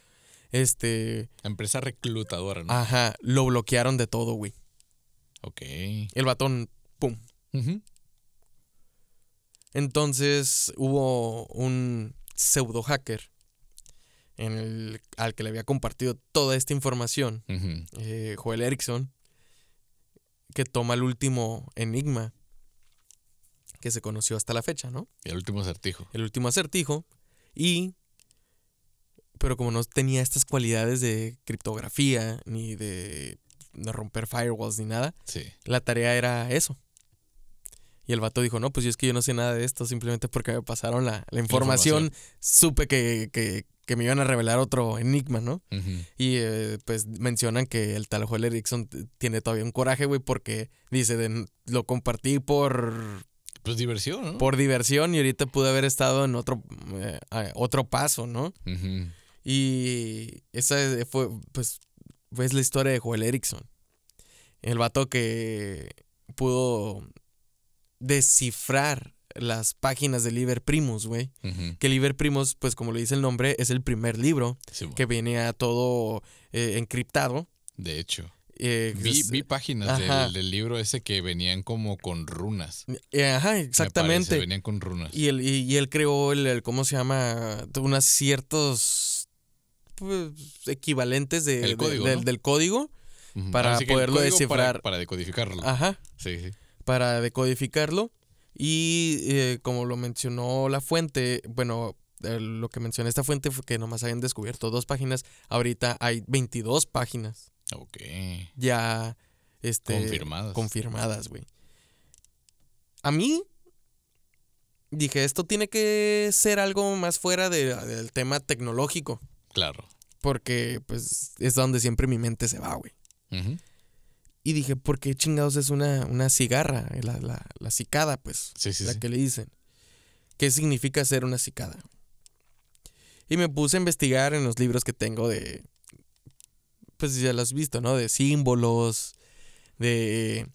este, Empresa reclutadora, ¿no? ajá, lo bloquearon de todo, güey. Ok. El batón, pum. Ujú. Entonces hubo un pseudo hacker en el, al que le había compartido toda esta información, eh, Joel Erickson, que toma el último enigma que se conoció hasta la fecha, ¿no? Y el último acertijo. El último acertijo y pero como no tenía estas cualidades de criptografía ni de, de romper firewalls ni nada, Sí. la tarea era eso. Y el vato dijo, no, pues yo es que yo no sé nada de esto, simplemente porque me pasaron la, la información, supe que, que- que me iban a revelar otro enigma, ¿no? Y eh, pues mencionan que el tal Joel Erickson tiene todavía un coraje, güey, porque dice, de- lo compartí por, Pues diversión, ¿no? por diversión y ahorita pude haber estado en otro, eh, otro paso, ¿no? Y esa fue, pues, fue la historia de Joel Erickson. El vato que pudo descifrar las páginas de Liber Primus, güey. Que Liber Primus, pues como le dice el nombre, es el primer libro Sí, que venía todo eh, encriptado. De hecho. Eh, Vi, páginas del, del libro ese que venían como con runas. eh, ajá, me exactamente. parece, venían con runas. Y él, y, y él creó el, el- ¿cómo se llama? Unos ciertos pues, equivalentes de, El de- código, del, ¿no? del código para poderlo código descifrar. Para, para decodificarlo. Ajá, Sí, sí. Para decodificarlo. Y eh, como lo mencionó la fuente, bueno, eh, lo que mencioné esta fuente fue que nomás habían descubierto dos páginas. Ahorita hay 22 páginas Ok. ya este, Confirmadas. confirmadas, güey. a mí dije, esto tiene que ser algo más fuera de- del tema tecnológico. Claro. Porque, pues, es donde siempre mi mente se va, güey. Y dije, ¿por qué chingados es una, una cigarra? La, la, la cicada, pues. Sí, sí, la sí. que le dicen. ¿Qué significa ser una cicada? Y me puse a investigar en los libros que tengo de. Pues ya lo has visto, ¿no? De símbolos, de.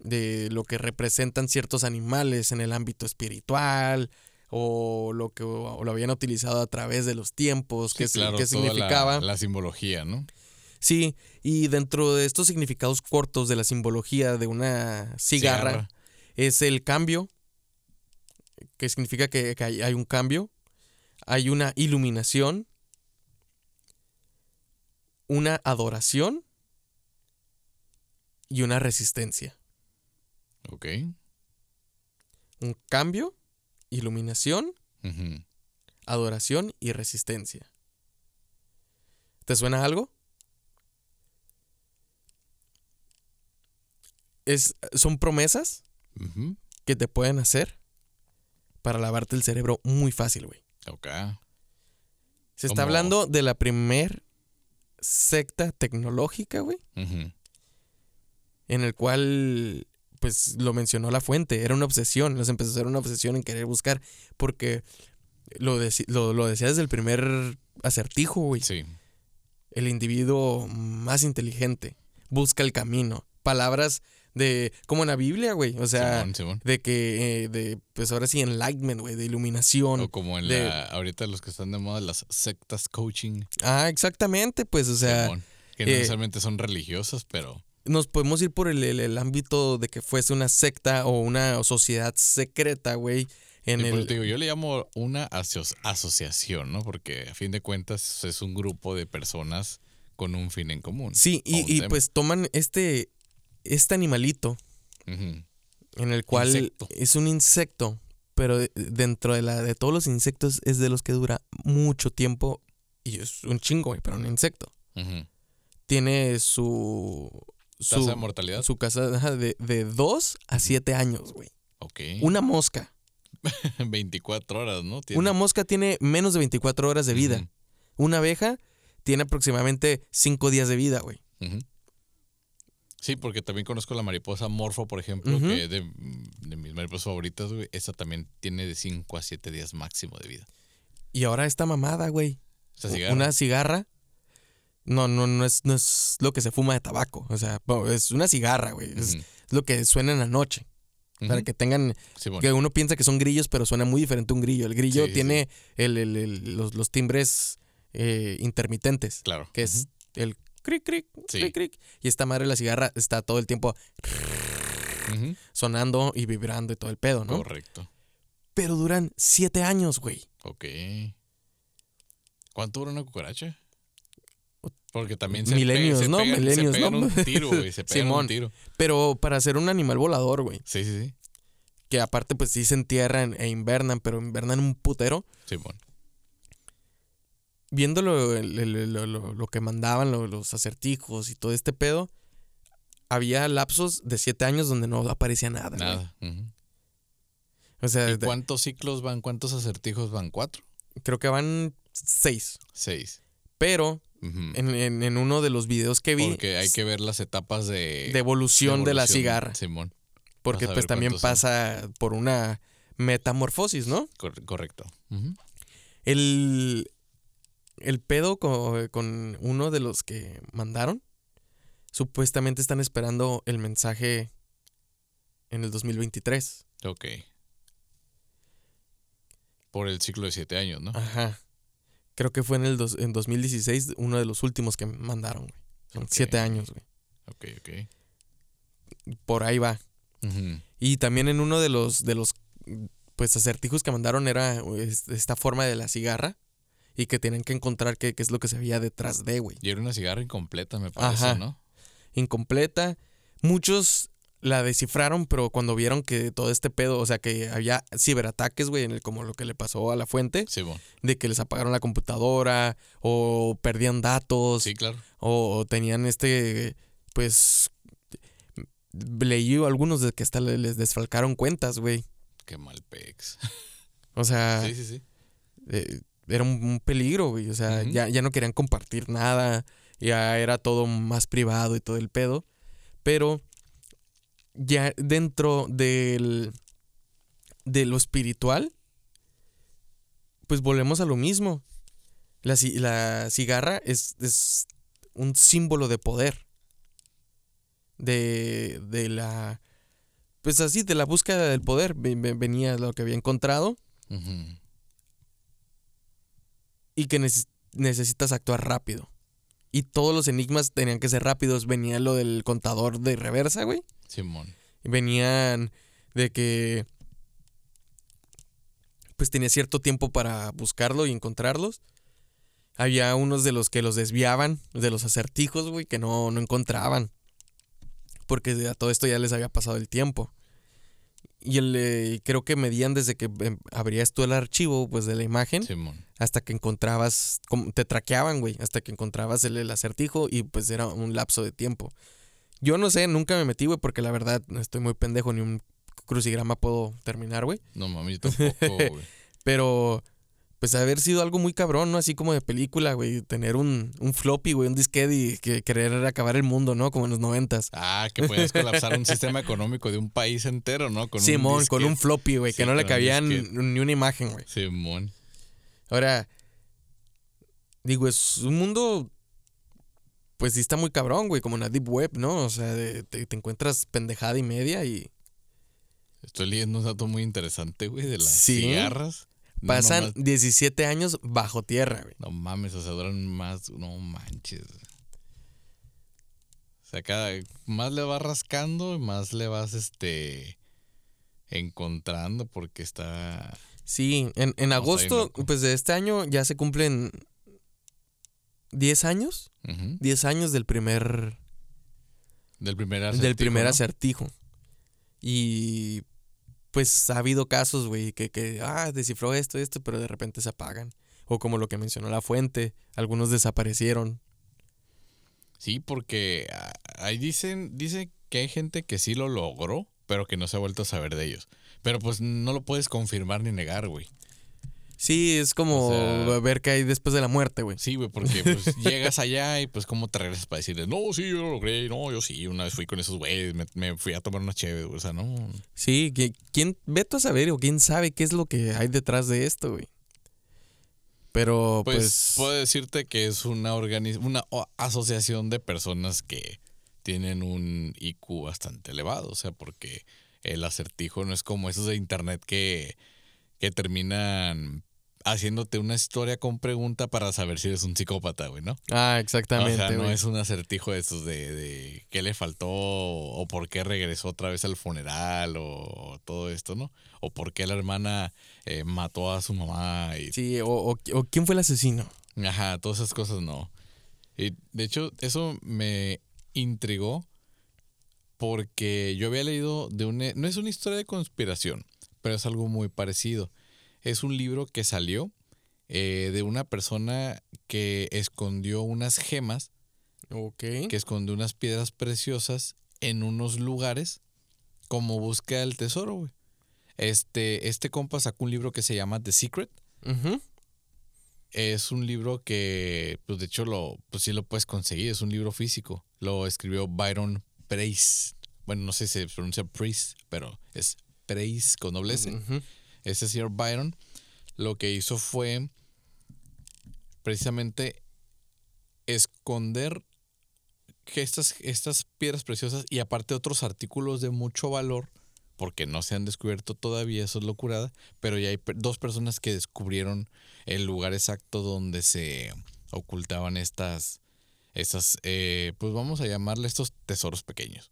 de lo que representan ciertos animales en el ámbito espiritual, o lo que o lo habían utilizado a través de los tiempos, qué, Sí, si- claro, qué toda la- significaba. La, simbología, ¿no? Sí, y dentro de estos significados cortos de la simbología de una cigarra, Cigarra. es el cambio, que significa que, que hay, hay un cambio, hay una iluminación, una adoración y una resistencia. Ok. Un cambio, iluminación, adoración y resistencia. ¿Te suena algo? Es, son promesas que te pueden hacer para lavarte el cerebro muy fácil, güey. Ok. Se está hablando de la primer secta tecnológica, güey, en el cual, pues, lo mencionó la fuente. Era una obsesión, les empezó a ser una obsesión en querer buscar, porque lo, deci- lo, lo decía desde el primer acertijo, güey. Sí. El individuo más inteligente busca el camino. Palabras de, como en la Biblia, güey. O sea, Simón, Simón. de que, eh, de, pues ahora sí, enlightenment, güey, de iluminación. O como en de- la. Ahorita los que están de moda, las sectas coaching. Ah, exactamente, pues, o sea, Simón, que no eh, necesariamente son religiosas, pero. nos podemos ir por el, el- el ámbito de que fuese una secta o una sociedad secreta, güey. En Sí, el, te digo, yo le llamo una aso- asociación, ¿no? Porque a fin de cuentas es un grupo de personas con un fin en común. sí, y, y pues toman este, este animalito en el cual Insecto. es un insecto, pero de- dentro de, la, de todos los insectos es de los que dura mucho tiempo y es un chingo, güey, pero un insecto. Tiene su... Tasa Su, de mortalidad. su casa de, de 2 a 7 años, güey. Ok. Una mosca. 24 horas, ¿no? Tiene. Una mosca tiene menos de 24 horas de vida. Una abeja tiene aproximadamente 5 días de vida, güey. Sí, porque también conozco la mariposa morfo, por ejemplo, que de, de mis mariposas favoritas, güey. Esa también tiene de 5 a 7 días máximo de vida. Y ahora esta mamada, güey. Cigarra. Una cigarra. No, no, no es, no es lo que se fuma de tabaco. O sea, es una cigarra, güey. Es lo que suena en la noche. Para que tengan. Que uno piensa que son grillos, pero suena muy diferente a un grillo. El grillo Sí, sí. tiene el- el- el- los, los timbres eh, intermitentes. Claro. Que es el cric, cric, Sí. cric, cric. Y esta madre, la cigarra, está todo el tiempo sonando y vibrando y todo el pedo, ¿no? Correcto. Pero duran siete años, güey. Ok. ¿Cuánto dura una cucaracha? Porque también se, Milenios, pe- se ¿no? pegan, Milenios, se pegan ¿no? un tiro, güey. Se pegan Simón. un tiro. Pero para ser un animal volador, güey. Sí, sí, sí. Que aparte, pues sí se entierran e invernan, pero invernan un putero. Simón. Viendo lo, lo- lo- lo que mandaban, lo- los acertijos y todo este pedo, había lapsos de siete años donde no aparecía nada. Nada. O sea, ¿Y cuántos ciclos van? ¿Cuántos acertijos van? ¿Cuatro? creo que van seis. Seis. Pero en, en- en uno de los videos que vi Porque hay que ver las etapas de, de evolución de, la cigarra. Simón. Porque pues también son. pasa por una metamorfosis, ¿no? Cor- correcto. El, el pedo co- con, uno de los que mandaron, supuestamente están esperando el mensaje en el 2023. Ok. Por el ciclo de siete años, ¿no? Ajá. Creo que fue en el dos- en 2016 uno de los últimos que mandaron, güey. Son siete años, güey. Ok, ok. Por ahí va. Y también en uno de los, de los pues acertijos que mandaron era es- esta forma de la cigarra y que tienen que encontrar qué, qué es lo que se veía detrás de, güey. Y era una cigarra incompleta, me parece, Ajá. ¿no? incompleta. Muchos la descifraron, pero cuando vieron que todo este pedo, o sea, que había ciberataques, güey, en el- como lo que le pasó a la fuente, Simón. de que les apagaron la computadora o perdían datos Sí, claro. o, o tenían este, pues, leí algunos de que hasta le- les desfalcaron cuentas, güey. Qué mal pex. O sea, Sí, sí, sí. eh, era un, un peligro, güey. O sea, ya, ya no querían compartir nada. Ya era todo más privado y todo el pedo. Pero ya dentro del, de lo espiritual, pues volvemos a lo mismo. La, la cigarra es, es un símbolo de poder. De, de la... Pues así, de la búsqueda del poder. Ve- ve- Venía lo que había encontrado Ujú. Y que neces- necesitas actuar rápido. Y todos los enigmas tenían que ser rápidos. Venía lo del contador de reversa, güey. Simón. Venían de que pues tenía cierto tiempo para buscarlo y encontrarlos. Había unos de los que los desviaban, de los acertijos, güey, que no, no encontraban. Porque a todo esto ya les había pasado el tiempo. Y el, eh, creo que medían desde que em, abrías tú el archivo, pues, de la imagen Simón. hasta que encontrabas, te traqueaban, güey, hasta que encontrabas el, el acertijo y pues era un lapso de tiempo. Yo no sé, nunca me metí, güey, porque la verdad estoy muy pendejo, ni un crucigrama puedo terminar, güey. No mami, tampoco, güey. Pero, pues haber sido algo muy cabrón, ¿no? Así como de película, güey, tener un, un floppy, güey, un disquete y que querer acabar el mundo, ¿no? Como en los noventas. Ah, que puedes colapsar un sistema económico de un país entero, ¿no? Con Simón, con un floppy, güey, que no le un cabían ni una imagen, güey. Simón. Ahora, digo, es un mundo, pues sí está muy cabrón, güey, como en la Deep Web, ¿no? O sea, de- te, te encuentras pendejada y media y Estoy leyendo un dato muy interesante, güey, de las Sí. cigarras. No, pasan nomás- 17 años bajo tierra, güey. No mames, o sea, duran más. No manches. O sea, cada. Más le vas rascando, más le vas, este. Encontrando, porque está. Sí, en, en No, agosto, pues de este año ya se cumplen 10 años. Ujú. 10 años del primer, Del primer acertijo. del primer ¿no? acertijo. Y pues ha habido casos, güey, que, que, ah, descifró esto, esto, pero de repente se apagan. O como lo que mencionó la fuente, algunos desaparecieron. Sí, porque ah, ahí dicen, dice que hay gente que sí lo logró, pero que no se ha vuelto a saber de ellos. Pero pues no lo puedes confirmar ni negar, güey. Sí, es como O sea- ver qué hay después de la muerte, güey. Sí, güey, porque pues llegas allá y pues cómo te regresas para decirles, no, sí, yo lo logré, no, yo sí, una vez fui con esos güeyes, me, me fui a tomar una chévere, o sea, no. Sí, que- ¿quién, vete a saber o quién sabe qué es lo que hay detrás de esto, güey? Pero Pues, pues, puedo decirte que es una organiz una asociación de personas que tienen un IQ bastante elevado, o sea, porque el acertijo no es como esos de internet que, que terminan haciéndote una historia con pregunta para saber si eres un psicópata, güey, ¿no? ah, O exactamente, sea, no güey. es un acertijo de esos de, de qué le faltó o por qué regresó otra vez al funeral o todo esto, ¿no? O por qué la hermana eh, mató a su mamá y Sí, o, o- o quién fue el asesino. Ajá, todas esas cosas no. Y de hecho, eso me intrigó porque yo había leído de una... No es una historia de conspiración, pero es algo muy parecido. Es un libro que salió eh, de una persona que escondió unas gemas, Ok. que escondió unas piedras preciosas en unos lugares como búsqueda del tesoro, güey. Este, este compa sacó un libro que se llama The Secret. Es un libro que, pues de hecho, lo, pues sí lo puedes conseguir. Es un libro físico. Lo escribió Byron Price. Bueno, no sé si se pronuncia Price, pero es Price con doble S. Ujú. Ese señor Byron lo que hizo fue precisamente esconder estas, estas piedras preciosas y aparte otros artículos de mucho valor, porque no se han descubierto todavía, eso es locurada, pero ya hay dos personas que descubrieron el lugar exacto donde se ocultaban estas, estas eh, pues vamos a llamarle estos tesoros pequeños.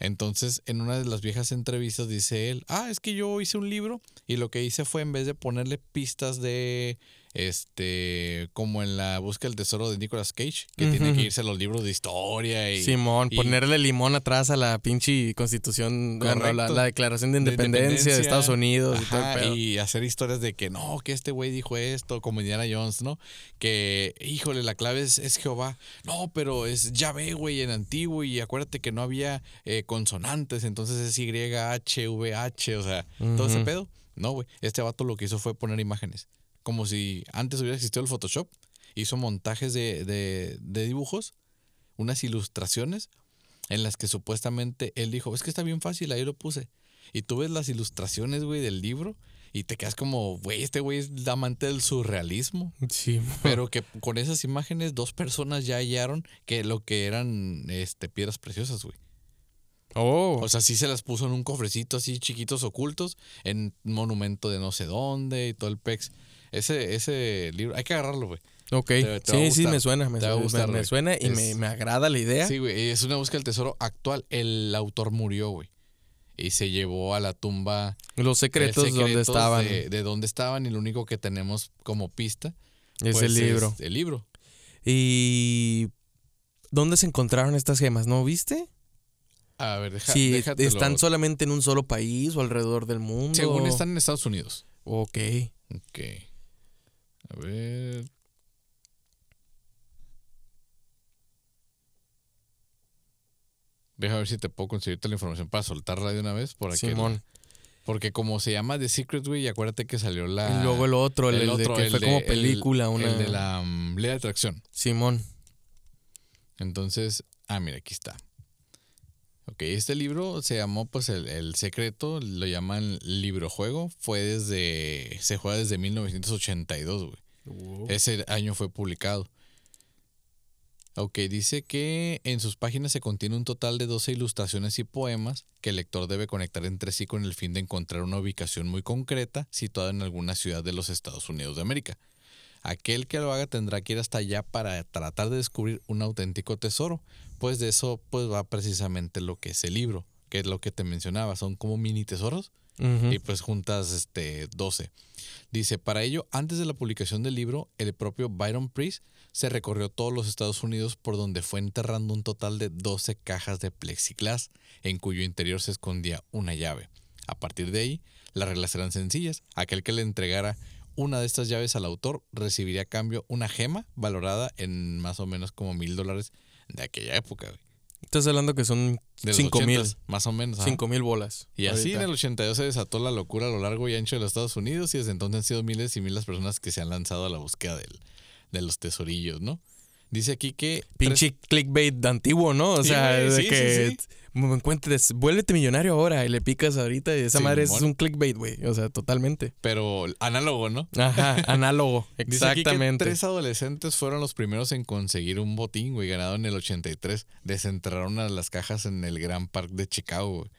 Entonces, en una de las viejas entrevistas dice él, ah, es que yo hice un libro y lo que hice fue en vez de ponerle pistas de este, como en la búsqueda del tesoro de Nicolas Cage, que tiene que irse a los libros de historia y... Simón, y- ponerle limón atrás a la pinche constitución, la, declaración de de independencia, de Estados Unidos y todo el pedo. y hacer historias de que no, que este güey dijo esto, como Indiana Jones, ¿no? Que, híjole, la clave es, es Jehová. No, pero es Yahvé, güey, en antiguo, y acuérdate que no había eh, consonantes, entonces es Y, H, V, H, o sea, todo ese pedo. No, güey, este vato lo que hizo fue poner imágenes. Como si antes hubiera existido el Photoshop. Hizo montajes de, de, de dibujos, unas ilustraciones en las que supuestamente él dijo, es que está bien fácil, ahí lo puse. Y tú ves las ilustraciones, güey, del libro y te quedas como, güey, este güey es el amante del surrealismo. Sí, Pero que con esas imágenes dos personas ya hallaron que lo que eran este, piedras preciosas, güey. Oh, O sea, sí se las puso en un cofrecito así chiquitos ocultos, en un monumento de no sé dónde y todo el pex. Ese, ese libro, hay que agarrarlo, güey. ok. te- te sí, sí, me suena, me, suena, gustar, me- suena y me, Es- me agrada la idea. Sí, güey, es una búsqueda del tesoro actual. El autor murió, güey. Y se llevó a la tumba Los secretos, donde estaban. De, de dónde estaban y lo único que tenemos como pista es pues, el libro. el libro. ¿Y dónde se encontraron estas gemas? ¿No viste? A ver, deja, si déjatelo. están solamente en un solo país o alrededor del mundo. Según están en Estados Unidos. Ok. Ok. A ver. Deja ver si te puedo conseguirte la información para soltarla de una vez. Por aquí. Simón. Porque como se llama The Secret, güey, y acuérdate que salió la. y luego el otro, el, el el de otro, que el fue de- como el- película, una. El de la mm, ley de atracción. Simón. Entonces, ah, mira, aquí está. Ok, este libro se llamó pues el, el secreto, lo llaman libro juego. Fue desde, se juega desde 1982, güey. Ese año fue publicado. Ok, dice que en sus páginas se contiene un total de 12 ilustraciones y poemas que el lector debe conectar entre sí con el fin de encontrar una ubicación muy concreta situada en alguna ciudad de los Estados Unidos de América. Aquel que lo haga tendrá que ir hasta allá para tratar de descubrir un auténtico tesoro, pues de eso pues va precisamente lo que es el libro, que es lo que te mencionaba, son como mini tesoros y pues juntas este 12. Dice, para ello, antes de la publicación del libro, el propio Byron Priest se recorrió todos los Estados Unidos por donde fue enterrando un total de 12 cajas de plexiglas, en cuyo interior se escondía una llave. A partir de ahí, las reglas eran sencillas. Aquel que le entregara una de estas llaves al autor recibiría a cambio una gema valorada en más o menos como mil dólares de aquella época, güey. Estás hablando que son De mil. 80s, Más o menos. Cinco mil bolas. Y así en el 82 se desató la locura a lo largo y ancho de los Estados Unidos y desde entonces han sido miles y miles las personas que se han lanzado a la búsqueda del- de los tesorillos, ¿no? Dice aquí que... tres- Pinche clickbait antiguo, ¿no? O Sí, sea, güey, de que sí, me encuentres, vuélvete millonario ahora y le picas ahorita y esa madre es un clickbait, güey. O sea, totalmente. Pero análogo, ¿no? Ajá, análogo. Dice aquí que Exactamente. tres adolescentes fueron los primeros en conseguir un botín, güey, ganado en el 83. Desenterraron a las cajas en el Gran Park de Chicago, güey.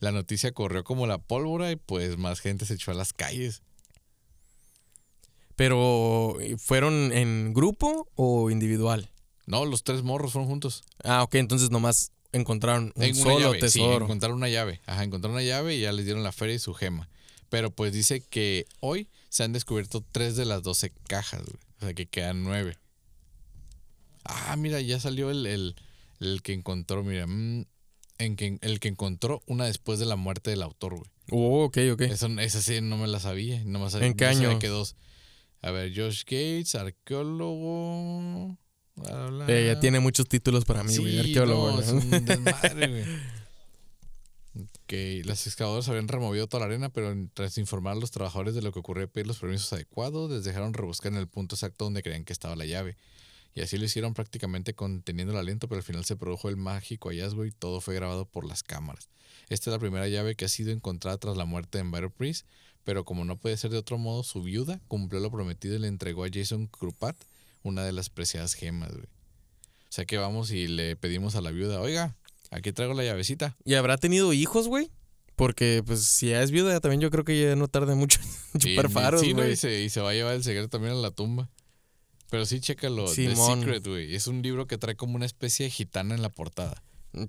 La noticia corrió como la pólvora y pues más gente se echó a las calles. Pero, ¿fueron en grupo o individual? No, los tres morros fueron juntos. Ah, ok, entonces nomás encontraron un En solo llave, sí, tesoro. encontraron una llave. Ajá, encontraron una llave y ya les dieron la feria y su gema. Pero pues dice que hoy se han descubierto tres de las 12 cajas, güey. O sea que quedan nueve. Ah, mira, ya salió el, el, el que encontró, mira. mm, en que, el que encontró una después de la muerte del autor, güey. oh, ok, ok. Eso, esa sí no me la sabía. No me sabía, ¿En qué no año? que dos. A ver, Josh Gates, arqueólogo. bla, bla, Eh, ya tiene muchos títulos para mí, güey. arqueólogo. no, es un desmadre, güey. Ok, las excavadoras habían removido toda la arena, pero tras informar a los trabajadores de lo que ocurrió y pedir los permisos adecuados, les dejaron rebuscar en el punto exacto donde creían que estaba la llave. Y así lo hicieron prácticamente conteniendo el aliento, pero al final se produjo el mágico hallazgo y todo fue grabado por las cámaras. Esta es la primera llave que ha sido encontrada tras la muerte de Byron Priest, pero como no puede ser de otro modo, su viuda cumplió lo prometido y le entregó a Jason Krupat una de las preciadas gemas, güey. O sea que vamos y le pedimos a la viuda, oiga, aquí traigo la llavecita. ¿Y habrá tenido hijos, güey? Porque, pues, si ya es viuda, también yo creo que ya no tarda mucho en Sí, chupar faros, sí, ¿no? güey. y, se, y se va a llevar el secreto también a la tumba. Pero sí, chécalo. The Simón. Secret, güey. Es un libro que trae como una especie de gitana en la portada.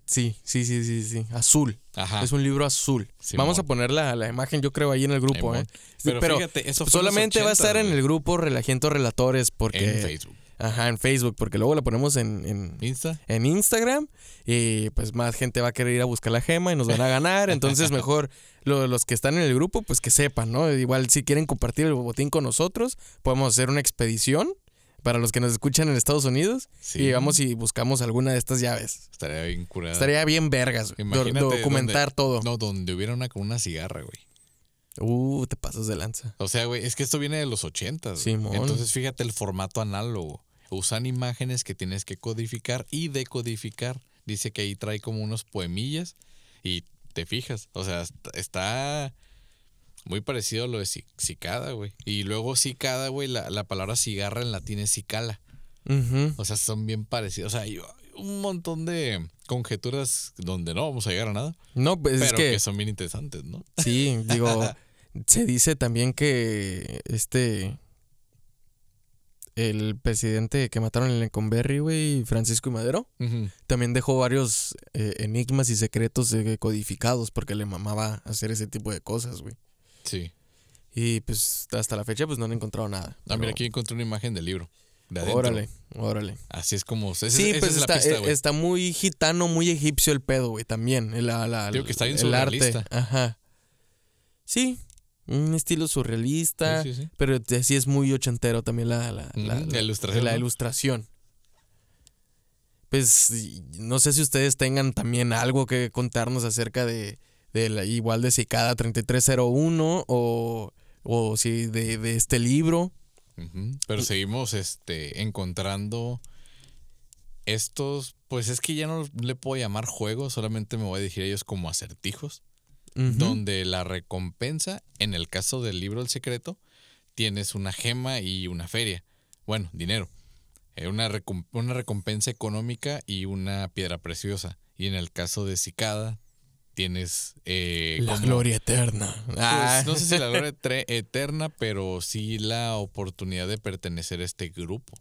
Sí, sí, sí, sí, sí. Azul. Ajá. Es un libro azul. Simón. Vamos a poner la, la imagen, yo creo, ahí en el grupo. ¿eh? Pero, Pero fíjate, eso Solamente va a 80, estar en el grupo Relajiento Relatores porque... En Facebook. Ajá, en Facebook, porque luego la ponemos en, en, ¿Insta? en Instagram y pues más gente va a querer ir a buscar la gema y nos van a ganar. Entonces mejor lo- los que están en el grupo pues que sepan, ¿no? Igual si quieren compartir el botín con nosotros, podemos hacer una expedición para los que nos escuchan en Estados Unidos Sí. y vamos y buscamos alguna de estas llaves. Estaría bien curada. Estaría bien vergas, do- Imagínate documentar donde- todo. No, donde hubiera una con una cigarra, güey. Uh, te pasas de lanza. O sea, güey, es que esto viene de los 80. güey. Simón. Entonces, fíjate el formato análogo. Usan imágenes que tienes que codificar y decodificar. Dice que ahí trae como unos poemillas y te fijas. O sea, est- está muy parecido a lo de ci- cicada, güey. Y luego cicada, güey, la, la palabra cigarra en latín es cicala. O sea, son bien parecidos. O sea, hay un montón de conjeturas donde no vamos a llegar a nada. No, pues pero es que, que son bien interesantes, ¿no? sí, digo, se dice también que este el presidente que mataron en Lecumberri, güey, Francisco y Madero, también dejó varios eh, enigmas y secretos eh, codificados porque le mamaba hacer ese tipo de cosas, güey. Sí. Y pues hasta la fecha pues no han encontrado nada. Ah, mira, aquí encontré una imagen del libro. De. Órale, órale. Así es como. ese- sí, esa pues es está, la pista, eh, güey. está muy gitano, muy egipcio el pedo, güey, también. El, la, la- Digo que está bien el arte. Ajá. Sí, un estilo surrealista, Sí, sí, sí. pero sí es muy ochentero también la, la, la- ilustración, la ¿no? ilustración. Pues no sé si ustedes tengan también algo que contarnos acerca de, de la, igual de Cicada 3301 o, o si de, de este libro. Pero seguimos este, encontrando estos. Pues es que ya no le puedo llamar juegos, solamente me voy a dirigir a ellos como acertijos. Donde la recompensa, en el caso del libro El Secreto, tienes una gema y una feria. Bueno, dinero. Eh, una, una recompensa económica y una piedra preciosa. Y en el caso de Cicada, tienes. eh, La como- gloria eterna. Pues, Ah. no sé si la gloria eterna, pero sí la oportunidad de pertenecer a este grupo.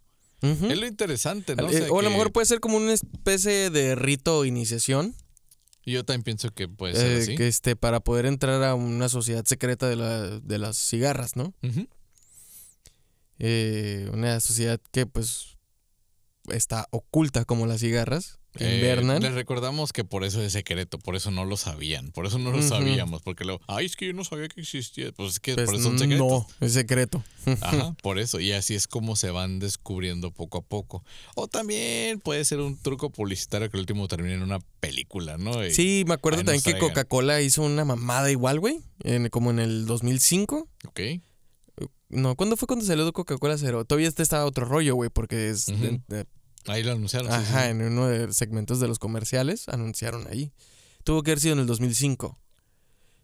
Es lo interesante, ¿no? Eh, sea, o a lo que mejor puede ser como una especie de rito o iniciación. Yo también pienso que puede ser eh, así. que este, para poder entrar a una sociedad secreta de, la, de las cigarras, ¿no? Eh, una sociedad que pues está oculta como las cigarras, que Eh, invernan. les recordamos que por eso es secreto, por eso no lo sabían, por eso no lo sabíamos, porque luego, ay, es que yo no sabía que existía. Pues es que Pues, por eso son secretos. no, es secreto. Ajá, por eso. Y así es como se van descubriendo poco a poco. O también puede ser un truco publicitario que el último termine en una película, ¿no? Y- Sí, me acuerdo también que. Coca-Cola hizo una mamada igual, güey, en- como en el 2005. Ok. No, ¿cuándo fue cuando salió Coca-Cola Cero? Todavía este estaba otro rollo, güey, porque es... Ujú. de- de- Ahí lo anunciaron. sí, Ajá, sí. en uno de los segmentos de los comerciales anunciaron ahí. Tuvo que haber sido en el 2005.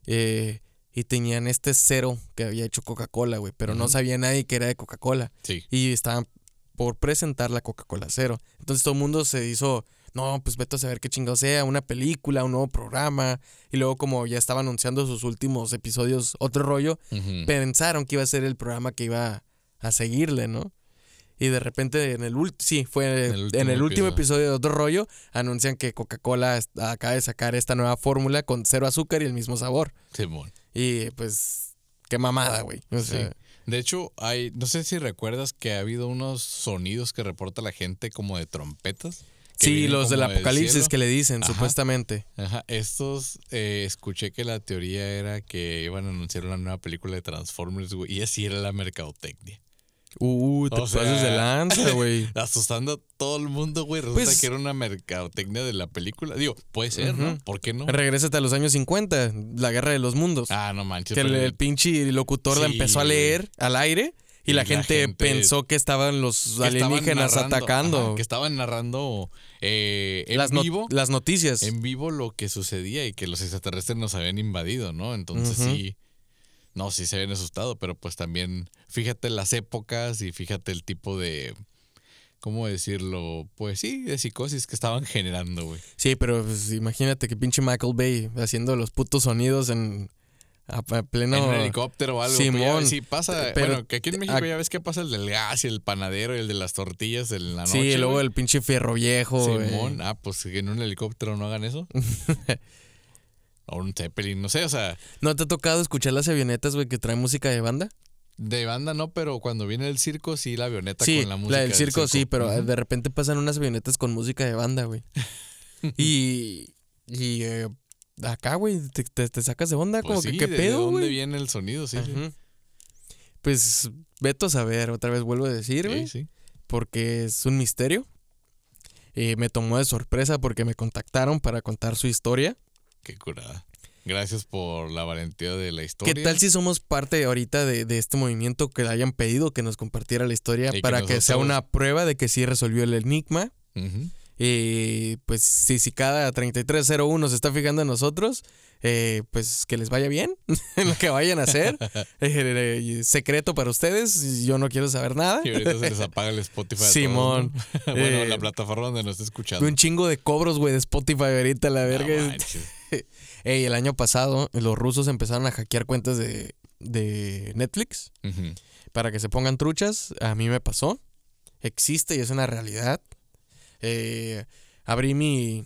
Eh, y tenían este cero que había hecho Coca-Cola, güey, pero no sabía nadie que era de Coca-Cola. Sí. Y estaban por presentar la Coca-Cola Cero. Entonces todo el mundo se hizo, no, pues vete a saber qué chingado sea, una película, un nuevo programa. Y luego como ya estaba anunciando sus últimos episodios, otro rollo, pensaron que iba a ser el programa que iba a seguirle, ¿no? Y de repente en el último, sí, fue En el en el último episodio. episodio de otro rollo, anuncian que Coca-Cola acaba de sacar esta nueva fórmula con cero azúcar y el mismo sabor. Simón. Y pues, qué mamada, güey. O Sí. De hecho, hay, no sé si recuerdas que ha habido unos sonidos que reporta la gente como de trompetas. sí, los del apocalipsis cielo. que le dicen, Ajá. supuestamente. Ajá, estos, eh, escuché que la teoría era que iban a anunciar una nueva película de Transformers, güey, y así era la mercadotecnia. Uh, te O pasas sea, de lanza, güey. Asustando a todo el mundo, güey. Resulta Pues- que era una mercadotecnia de la película. Digo, puede ser, ¿no? ¿Por qué no? Regrésate a los años 50, la guerra de los mundos. Ah, no manches. que el, el pinche locutor la Sí, empezó a leer al aire y, Y la, la gente pensó que estaban los que estaban alienígenas narrando- atacando ajá, que estaban narrando eh, en las, no- vivo. las noticias. en vivo lo que sucedía y que los extraterrestres nos habían invadido, ¿no? Entonces sí, no, sí se habían asustado, pero pues también fíjate las épocas y fíjate el tipo de, ¿cómo decirlo? Pues sí, de psicosis que estaban generando, güey. Sí, pero pues, imagínate que pinche Michael Bay haciendo los putos sonidos en A, a pleno. en un helicóptero o algo. pues Simón. sí pasa. Pero- bueno, que aquí en México ya ves que pasa el del gas y el panadero y el de las tortillas en la noche. sí, y luego el pinche fierro viejo. Simón. Ah, pues que en un helicóptero no hagan eso. o un Zeppelin, no sé, o sea, ¿No te ha tocado escuchar las avionetas, güey, que traen música de banda? de banda no, pero cuando viene el circo, sí, la avioneta Sí, con la música. la del circo, sí, pero Ujú. de repente pasan unas avionetas con música de banda, güey. y. Y. eh, acá, güey, te, te- te sacas de onda, Pues como sí, que qué ¿de- pedo, ¿De dónde viene el sonido? Sí. Pues veto a saber, otra vez vuelvo a decir, Sí, güey, sí. porque es un misterio. Eh, me tomó de sorpresa porque me contactaron para contar su historia. Qué curada. Gracias por la valentía de la historia. ¿Qué tal si somos parte ahorita de, de este movimiento que le hayan pedido que nos compartiera la historia Y para que sea una prueba de que sí resolvió el enigma? Ujú. Eh, pues si, si cada 3301 se está fijando en nosotros, eh, pues que les vaya bien en lo que vayan a hacer. Eh, secreto para ustedes, yo no quiero saber nada. Y ahorita se les apaga el Spotify. Simón. ¿no? bueno, Eh, la plataforma donde nos está escuchando. Un chingo de cobros, güey, de Spotify ahorita, la No verga. manches. Ey, el año pasado los rusos empezaron a hackear cuentas de, de Netflix para que se pongan truchas. A mí me pasó. Existe y es una realidad. Eh, abrí mi,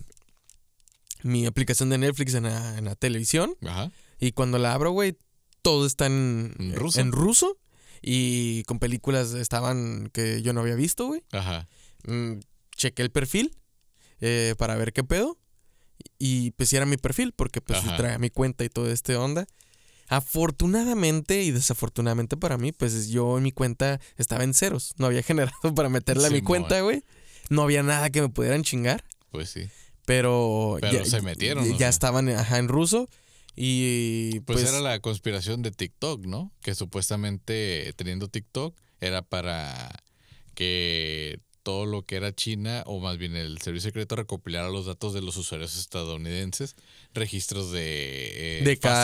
mi aplicación de Netflix en la, en la televisión Ajá. y cuando la abro, güey, todo está en, ¿En ruso? en ruso y con películas estaban que yo no había visto, güey. Ajá. Mm, chequé el perfil eh, para ver qué pedo. Y pues era mi perfil, porque pues Ajá. trae mi cuenta y todo este onda. Afortunadamente y desafortunadamente para mí, pues yo en mi cuenta estaba en ceros. No había generado para meterla a mi cuenta, güey. No había nada que me pudieran chingar. Pues sí. Pero, Pero se metieron, Ya, o sea. estaban ajá, en ruso. Y Pues, pues, era la conspiración de TikTok, ¿no? Que supuestamente teniendo TikTok era para que todo lo que era China, o más bien el servicio secreto, recopilara los datos de los usuarios estadounidenses, registros de... eh, De cara,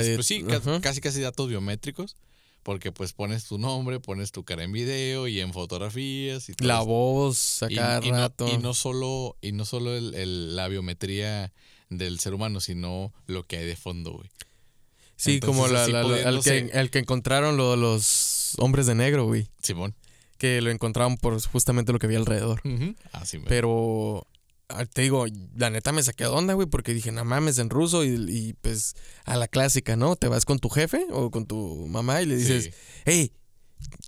faciales, de- Pues sí, casi casi datos biométricos, porque pues pones tu nombre, pones tu cara en video y en fotografías y todo la voz a Y- cada y, no, rato. y no solo, y no solo el- el- la biometría del ser humano, sino lo que hay de fondo, güey. sí, como la, así la- la- el, que, el que encontraron lo- los hombres de negro, güey. Simón. Que lo encontraron por justamente lo que había alrededor. Así me. Pero ah, te digo, la neta me saqué de onda, güey, porque dije, no mames, en ruso y, y, pues a la clásica, ¿no? Te vas con tu jefe o con tu mamá y le dices, Sí. hey,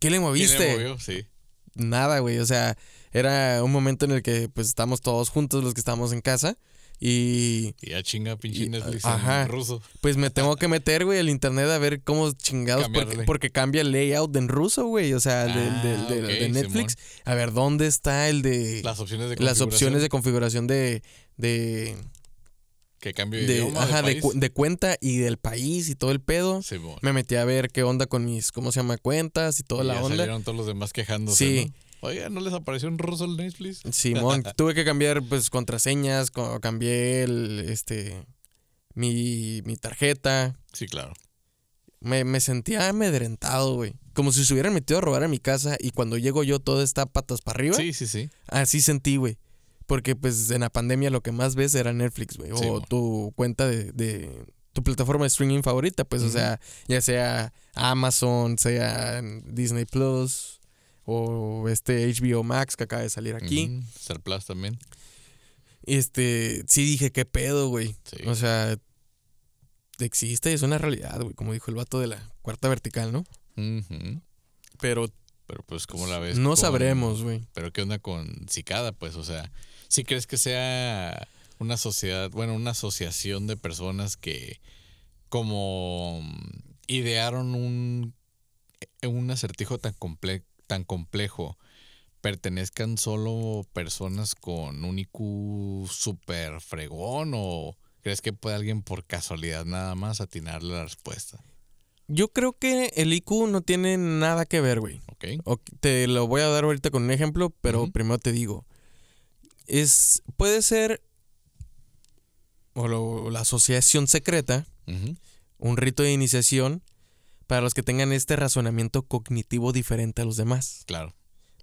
¿qué le ¿Quién moviste? le movió? Sí. Nada, güey, o sea, era un momento en el que pues estamos todos juntos los que estamos en casa y Y ya chinga pinche Y- Netflix ajá. en ruso. pues me tengo que meter, güey, al internet a ver cómo chingados, porque, porque cambia el layout en ruso, güey, o sea, Ah, del- del- de Netflix. A ver, ¿dónde está el de... Las opciones de las opciones de configuración, de, de, que cambio de, de, idioma, ajá, de, cu- cuenta y del país y todo el pedo. Me metí a ver qué onda con mis, ¿cómo se llama? Cuentas y toda Y la ya onda. salieron todos los demás quejándose, Sí. ¿no? Oiga, ¿no les apareció en ruso el Netflix? Simón, tuve que cambiar pues contraseñas, co- cambié el, este, mi, mi tarjeta. Sí, claro. Me, me sentía amedrentado, güey. Como si se hubieran metido a robar a mi casa y cuando llego yo todo está patas para arriba. Sí, sí, sí. Así sentí, güey. Porque pues en la pandemia lo que más ves era Netflix, güey. Sí, o tu cuenta de, de tu plataforma de streaming favorita, pues, o sea, ya sea Amazon, sea Disney Plus o este HBO Max que acaba de salir aquí. Star Plus también. Este, sí dije, qué pedo, güey. Sí. O sea, existe y es una realidad, güey, como dijo el vato de la cuarta vertical, ¿no? Pero Pero pues, ¿cómo la ves? no con- sabremos, güey. Pero ¿qué onda con Cicada? Pues, o sea, ¿sí crees que sea una sociedad, bueno, una asociación de personas que como idearon un, un acertijo tan, comple- tan complejo, pertenezcan solo personas con un IQ súper fregón o crees que puede alguien por casualidad nada más atinarle la respuesta? Yo creo que el IQ no tiene nada que ver, güey. ¿Ok? Te lo voy a dar ahorita con un ejemplo, pero primero te digo. Es. Puede ser. O lo- la asociación secreta, un rito de iniciación para los que tengan este razonamiento cognitivo diferente a los demás. Claro.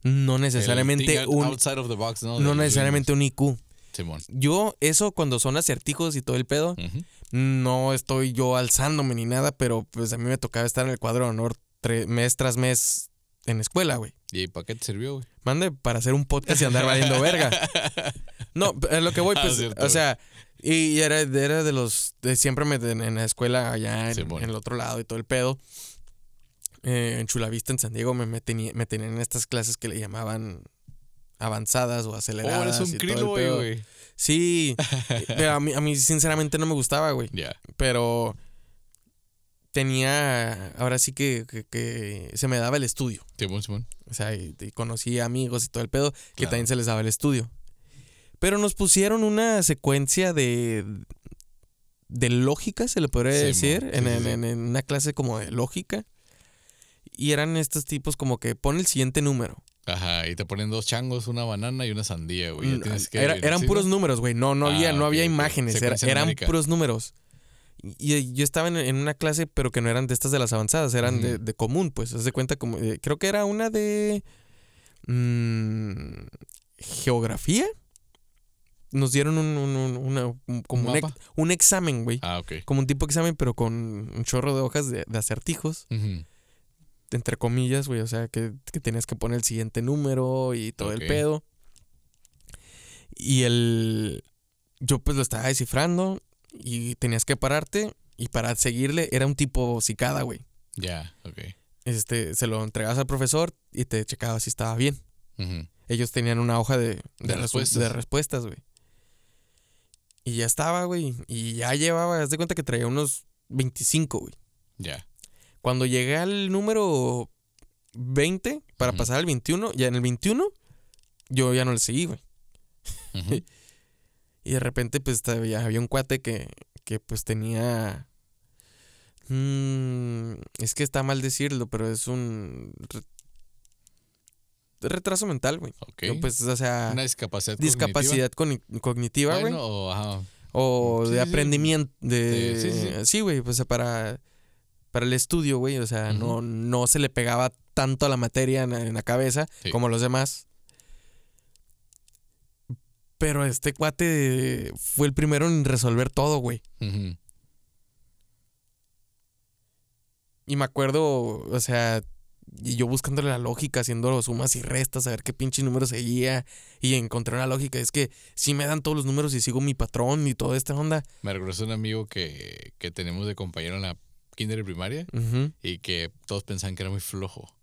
No necesariamente un. outside of the box, ¿no? No necesariamente un IQ. Simón. Yo, eso cuando son acertijos y todo el pedo, no estoy yo alzándome ni nada, pero pues a mí me tocaba estar en el cuadro de honor mes tras mes en escuela, güey. ¿Y para qué te sirvió, güey? Mande para hacer un podcast y andar valiendo verga. No, es lo que voy, Ah, pues, cierto, o sea, y era, era de los, de siempre me en, en la escuela allá en, el otro lado y todo el pedo. Eh, en Chulavista, en San Diego, me, me, tenía- me tenían en estas clases que le llamaban avanzadas o Oh, aceleradas. eres un krilo, güey. Sí, pero a mí, a mí sinceramente no me gustaba, güey. Pero tenía, ahora sí que, que- que se me daba el estudio. Simón, Simón. O sea, y, y conocí amigos y todo el pedo que Claro. también se les daba el estudio. Pero nos pusieron una secuencia de, de lógica, se le podría Sí, decir, en, Sí, en- sí. en- en una clase como de lógica. Y eran estos tipos como que pon el siguiente número. Ajá, y te ponen dos changos, una banana y una sandía, güey. Mm, tienes que era- eran ¿sí, puros no? números, güey. No, no Ah, había, no ok, había imágenes, era- eran puros números. Y y yo estaba en, en una clase, pero que no eran de estas de las avanzadas, eran de común, pues. Haz de cuenta como. eh, creo que era una de. mm, geografía. Nos dieron un, un- un- una- un- como ¿Un un, examen, güey. Ah, ok. Como un tipo de examen, pero con un chorro de hojas de, de acertijos, entre comillas, güey. O sea, que, que tenías que poner el siguiente número y todo el pedo. Y el. Yo pues lo estaba descifrando y tenías que pararte. Y para seguirle era un tipo cicada, güey. Ya, ok. Este, se lo entregabas al profesor y te checaba si estaba bien. Ellos tenían una hoja de, de, de respuestas, güey. Y ya estaba, güey. Y ya llevaba, haz de cuenta que traía unos 25, güey. Ya. Cuando llegué al número 20 para pasar al 21, ya en el 21, yo ya no le seguí, güey. Y de repente, pues había, había un cuate que, que pues tenía. mm, es que está mal decirlo, pero es un. Re- retraso mental, güey. Ok. No, Pues, o sea, Una discapacidad discapacidad cogni- cognitiva, güey. O, ajá. o sí, de sí, aprendimiento. De, sí, güey, pues para, para el estudio, güey. O sea, no, no se le pegaba tanto a la materia en, en la cabeza como los demás. Pero este cuate fue el primero en resolver todo, güey. Y me acuerdo, o sea, y yo buscándole la lógica, haciendo sumas y restas, a ver qué pinche número seguía. Y encontré una lógica. Es que si me dan todos los números y sigo mi patrón y toda esta onda. Me recuerda un amigo que, que tenemos de compañero en la kinder y primaria y que todos pensaban que era muy flojo.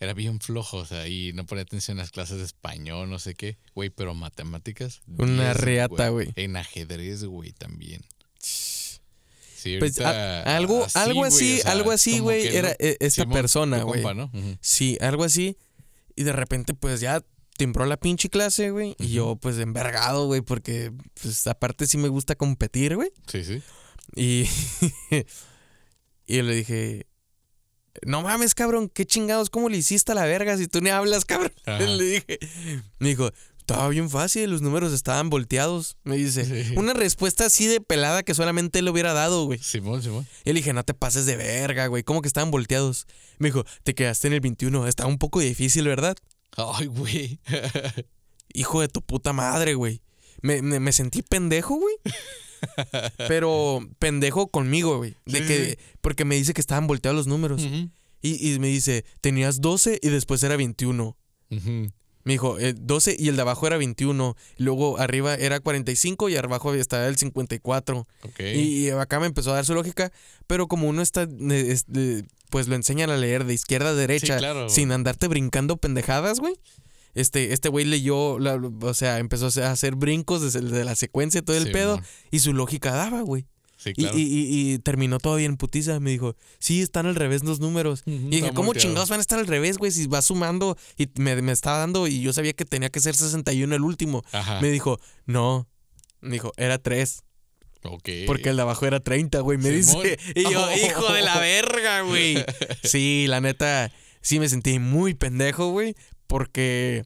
Era bien flojo, o sea, y no ponía atención en las clases de español, no sé qué. Güey, pero matemáticas. Una 10, reata, güey. En ajedrez, güey, también. Pues, a- algo, algo así, o sea, algo así, güey, era lo- eh, esta Simón, persona, güey. Sí, algo así. Y de repente, pues ya timbró la pinche clase, güey. Y yo, pues, envergado, güey, porque, pues, aparte sí me gusta competir, güey. Sí, sí. Y, y yo le dije, no mames, cabrón, qué chingados, ¿cómo le hiciste a la verga si tú ni hablas, cabrón? Ajá. Le dije, me dijo, estaba bien fácil, los números estaban volteados. Me dice, Sí. una respuesta así de pelada que solamente él hubiera dado, güey. Simón, Simón. Y le dije, no te pases de verga, güey, ¿cómo que estaban volteados? Me dijo, te quedaste en el 21, estaba un poco difícil, ¿verdad? Ay, güey. Hijo de tu puta madre, güey. Me, me- me sentí pendejo, güey. Pero pendejo conmigo, güey. De Sí, que, sí. porque me dice que estaban volteados los números. Y, y me dice, tenías 12 y después era 21. Ujú. Me dijo, eh, 12 y el de abajo era 21. Luego arriba era 45 y abajo estaba el 54. Ok. Y, y acá me empezó a dar su lógica. Pero como uno está, eh, es- de- pues lo enseñan a leer de izquierda a derecha Sí, claro. sin andarte brincando pendejadas, güey. Este, este güey leyó, la- o sea, empezó a hacer- brincos desde de la secuencia, todo el pedo. Y su lógica daba, güey. Sí, Y- claro. Y, y- y terminó todavía en putiza. Me dijo, sí, están al revés los números. Y dije, ¿cómo chingados van a estar al revés, güey? Si va sumando y me, me estaba dando y yo sabía que tenía que ser 61 el último. Ajá. Me dijo, no. Me dijo, era 3. Ok. Porque el de abajo era 30, güey. Me Simón. dice. Y yo, hijo de la verga, güey. Sí, la neta, sí me sentí muy pendejo, güey. Porque.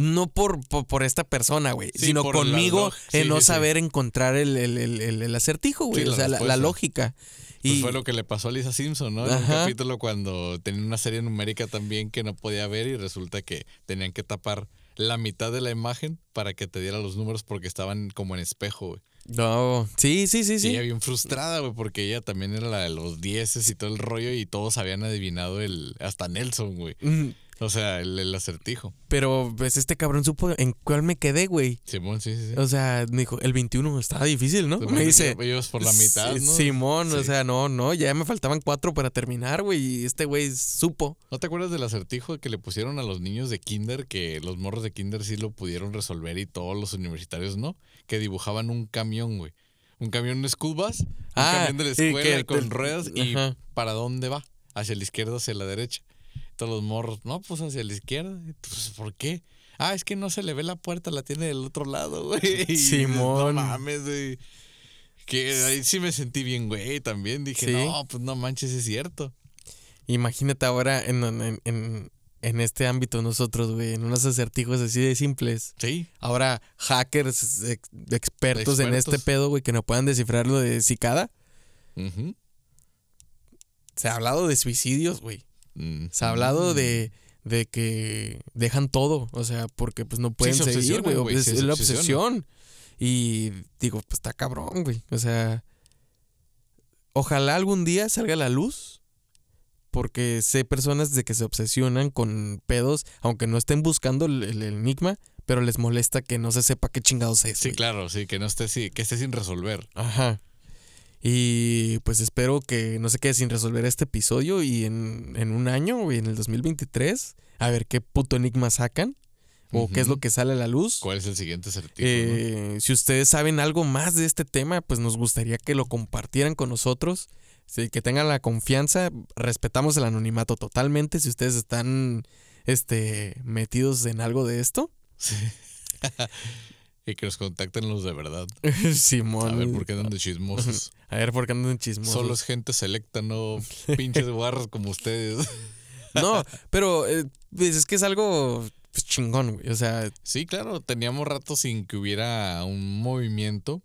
No por, por, por esta persona, güey. Sí, sino conmigo log- en sí, no sí, sí. saber encontrar el, el- el- acertijo, güey. Sí, o sea, la, la lógica. Pues Y fue lo que le pasó a Lisa Simpson, ¿no? En un capítulo cuando tenía una serie numérica también que no podía ver y resulta que tenían que tapar la mitad de la imagen para que te diera los números porque estaban como en espejo, güey. No, sí, sí, sí, Y sí. ella bien frustrada, güey, porque ella también era la de los dieces y todo el rollo y todos habían adivinado el... Hasta Nelson, güey. Mm, O sea, el, el acertijo. Pero pues este cabrón supo en cuál me quedé, güey. Simón, sí, sí, sí. O sea, me dijo, el 21 estaba difícil, ¿no? Me dice. Por la mitad, "Sí, ¿no? Simón, o sea, no, no, ya me faltaban cuatro para terminar, güey. Y este güey supo. ¿No te acuerdas del acertijo que le pusieron a los niños de kinder? Que los morros de kinder sí lo pudieron resolver y todos los universitarios no. Que dibujaban un camión, güey. Un camión de school bus. Un Ah, camión de la y que escuela con ruedas. ¿Y ajá. para dónde va? ¿Hacia la izquierda o hacia la derecha? Todos los morros, no, pues hacia la izquierda. Pues, ¿por qué? Ah, es que no se le ve la puerta, la tiene del otro lado, güey. Simón. No mames, güey. Que ahí sí me sentí bien, güey. También dije, Sí. no, pues no manches, es cierto. Imagínate ahora en, en, en, en este ámbito nosotros, güey, en unos acertijos así de simples. Sí. Ahora, hackers ex- expertos, en este pedo, güey, que no puedan descifrar lo de cicada. Se ha hablado de suicidios, güey. Mm. Se ha hablado de, de que dejan todo, o sea, porque pues no pueden se seguir, güey. sí, es la obsesión. Y digo, pues está cabrón, güey. O sea, ojalá algún día salga a la luz, porque sé personas de que se obsesionan con pedos, aunque no estén buscando el, el enigma, pero les molesta que no se sepa qué chingados es. Sí, claro, sí, que no esté, sí, que esté sin resolver. Ajá. Y pues espero que no se quede sin resolver este episodio y en, en un año, en el 2023, a ver qué puto enigma sacan o qué es lo que sale a la luz. ¿Cuál es el siguiente acertijo? Eh, Si ustedes saben algo más de este tema, pues nos gustaría que lo compartieran con nosotros. Sí, que tengan la confianza. Respetamos el anonimato totalmente. Si ustedes están este, metidos en algo de esto. Sí. y que nos contacten los de verdad. Simón. A ver por qué andan de chismosos. A ver por qué andan chismosos. Solo es gente selecta, no pinches guarros como ustedes. No, pero eh, pues, es que es algo pues, chingón, güey. O sea, Sí, claro, teníamos rato sin que hubiera un movimiento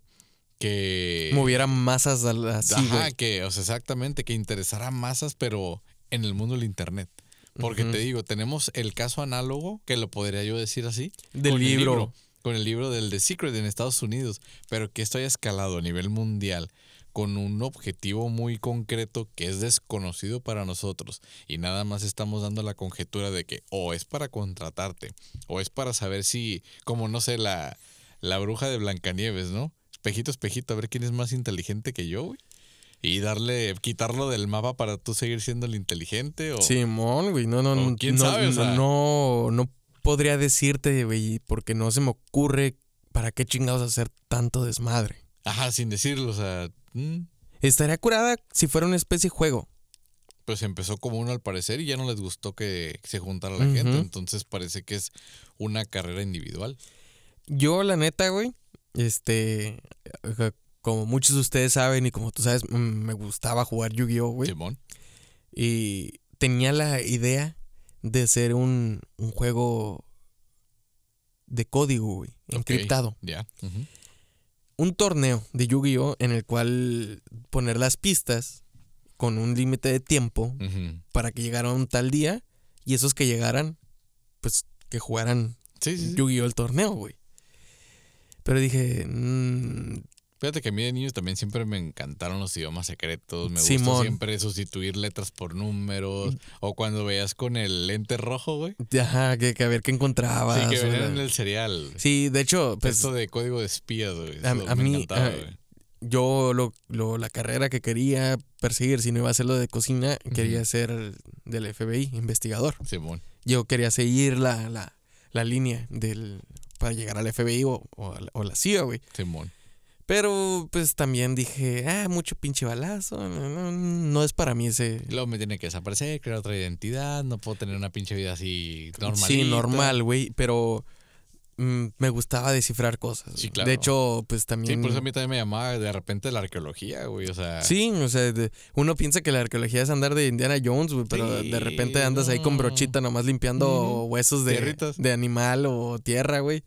que... moviera masas así, Ajá, güey. que, o sea, exactamente, que interesara masas, pero en el mundo del internet. Porque te digo, tenemos el caso análogo, que lo podría yo decir así, Del libro. Con el libro del The Secret en Estados Unidos, pero que esto haya escalado a nivel mundial con un objetivo muy concreto que es desconocido para nosotros y nada más estamos dando la conjetura de que o es para contratarte o es para saber si, como no sé, la, la bruja de Blancanieves, ¿no? Espejito, espejito, a ver quién es más inteligente que yo, güey. Y darle, quitarlo del mapa para tú seguir siendo el inteligente o... Simón, güey. No, no, no. quién no, sabe, o sea. no, no podría decirte, güey, porque no se me ocurre para qué chingados hacer tanto desmadre. Ajá, sin decirlo, o sea... mm, Estaría curada si fuera una especie de juego. pues empezó como uno al parecer y ya no les gustó que se juntara la gente, entonces parece que es una carrera individual. Yo, la neta, güey, este, como muchos de ustedes saben y como tú sabes, mm, me gustaba jugar Yu-Gi-Oh, güey. Simón. Y tenía la idea de hacer un, un juego de código, güey, encriptado. Ya. Un torneo de Yu-Gi-Oh en el cual poner las pistas con un límite de tiempo para que llegara un tal día y esos que llegaran, pues que jugaran Sí, sí, sí. Yu-Gi-Oh el torneo, güey. Pero dije, mm, Fíjate que a mí de niño también siempre me encantaron los idiomas secretos. Me gustó Simón. siempre sustituir letras por números. O cuando veías con el lente rojo, güey. ajá, que, que a ver qué encontrabas. Sí, que venían en el cereal. Sí, de hecho, pues Esto de código de espías, güey. A- a me mí, encantaba, ah, güey. yo lo, lo- la carrera que quería perseguir, si no iba a ser lo de cocina, quería ser del FBI, investigador. Simón. Yo quería seguir la, la, la línea del para llegar al FBI o, a o la CIA, güey. Simón. Pero pues también dije, ah, mucho pinche balazo, no, no- no es para mí ese... Luego me tiene que desaparecer, crear otra identidad. No puedo tener una pinche vida así normal. Sí, normal, güey, pero mm, me gustaba descifrar cosas. Sí, claro. De hecho, pues Sí, también... por eso a mí también me llamaba de repente la arqueología, güey. O sea, Sí, o sea, de- uno piensa que la arqueología es andar de Indiana Jones, güey, pero Sí, de repente andas ahí con brochita nomás limpiando huesos de, de animal o tierra, güey.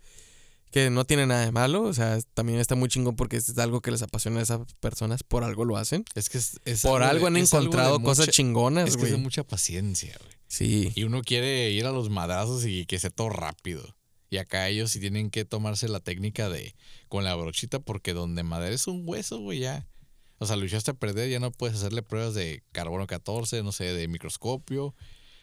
Que no tiene nada de malo, o sea, también está muy chingón porque es algo que les apasiona a esas personas, por algo lo hacen. es que es, es Por algo han algo encontrado cosas mucha- chingonas, Es que es de mucha paciencia, güey. Sí. Y uno quiere ir a los madrazos y que sea todo rápido. Y acá ellos sí tienen que tomarse la técnica de con la brochita porque donde madera es un hueso, güey, ya. O sea, lo echaste a perder, ya no puedes hacerle pruebas de carbono 14, no sé, de microscopio.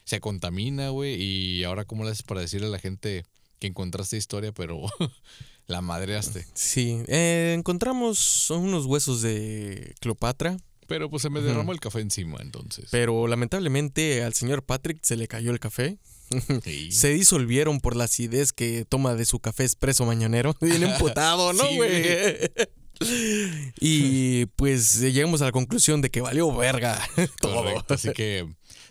Se contamina, güey. Y ahora, ¿cómo le haces para decirle a la gente que encontraste historia, pero la madreaste? Sí, eh, encontramos unos huesos de Cleopatra, Pero pues se me derramó el café encima, entonces. pero lamentablemente al señor Patrick se le cayó el café. Sí. Se disolvieron por la acidez que toma de su café expreso mañanero. Bien emputado, ¿no, Sí, güey? y pues llegamos a la conclusión de que valió verga todo. Correcto, Así que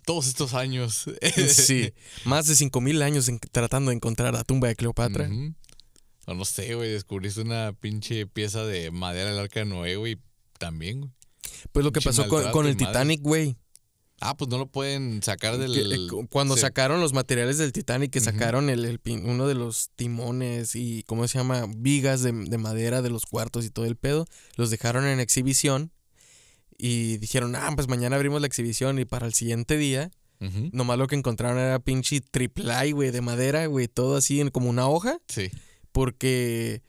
todos estos años. Sí, más de 5000 años en- tratando de encontrar la tumba de Cleopatra. O no sé, güey, descubriste una pinche pieza de madera del arca de Noé, güey, también, güey. Pues lo que pasó con, el madre. Titanic, güey. Ah, pues no lo pueden sacar del... Eh, cu- Cuando sacaron los materiales del Titanic, que sacaron el, el pin- uno de los timones y, ¿cómo se llama? Vigas de, de madera de los cuartos y todo el pedo, los dejaron en exhibición y dijeron, ah, pues mañana abrimos la exhibición y para el siguiente día, nomás lo que encontraron era pinche triple güey, de madera, güey, todo así en como una hoja, Sí, porque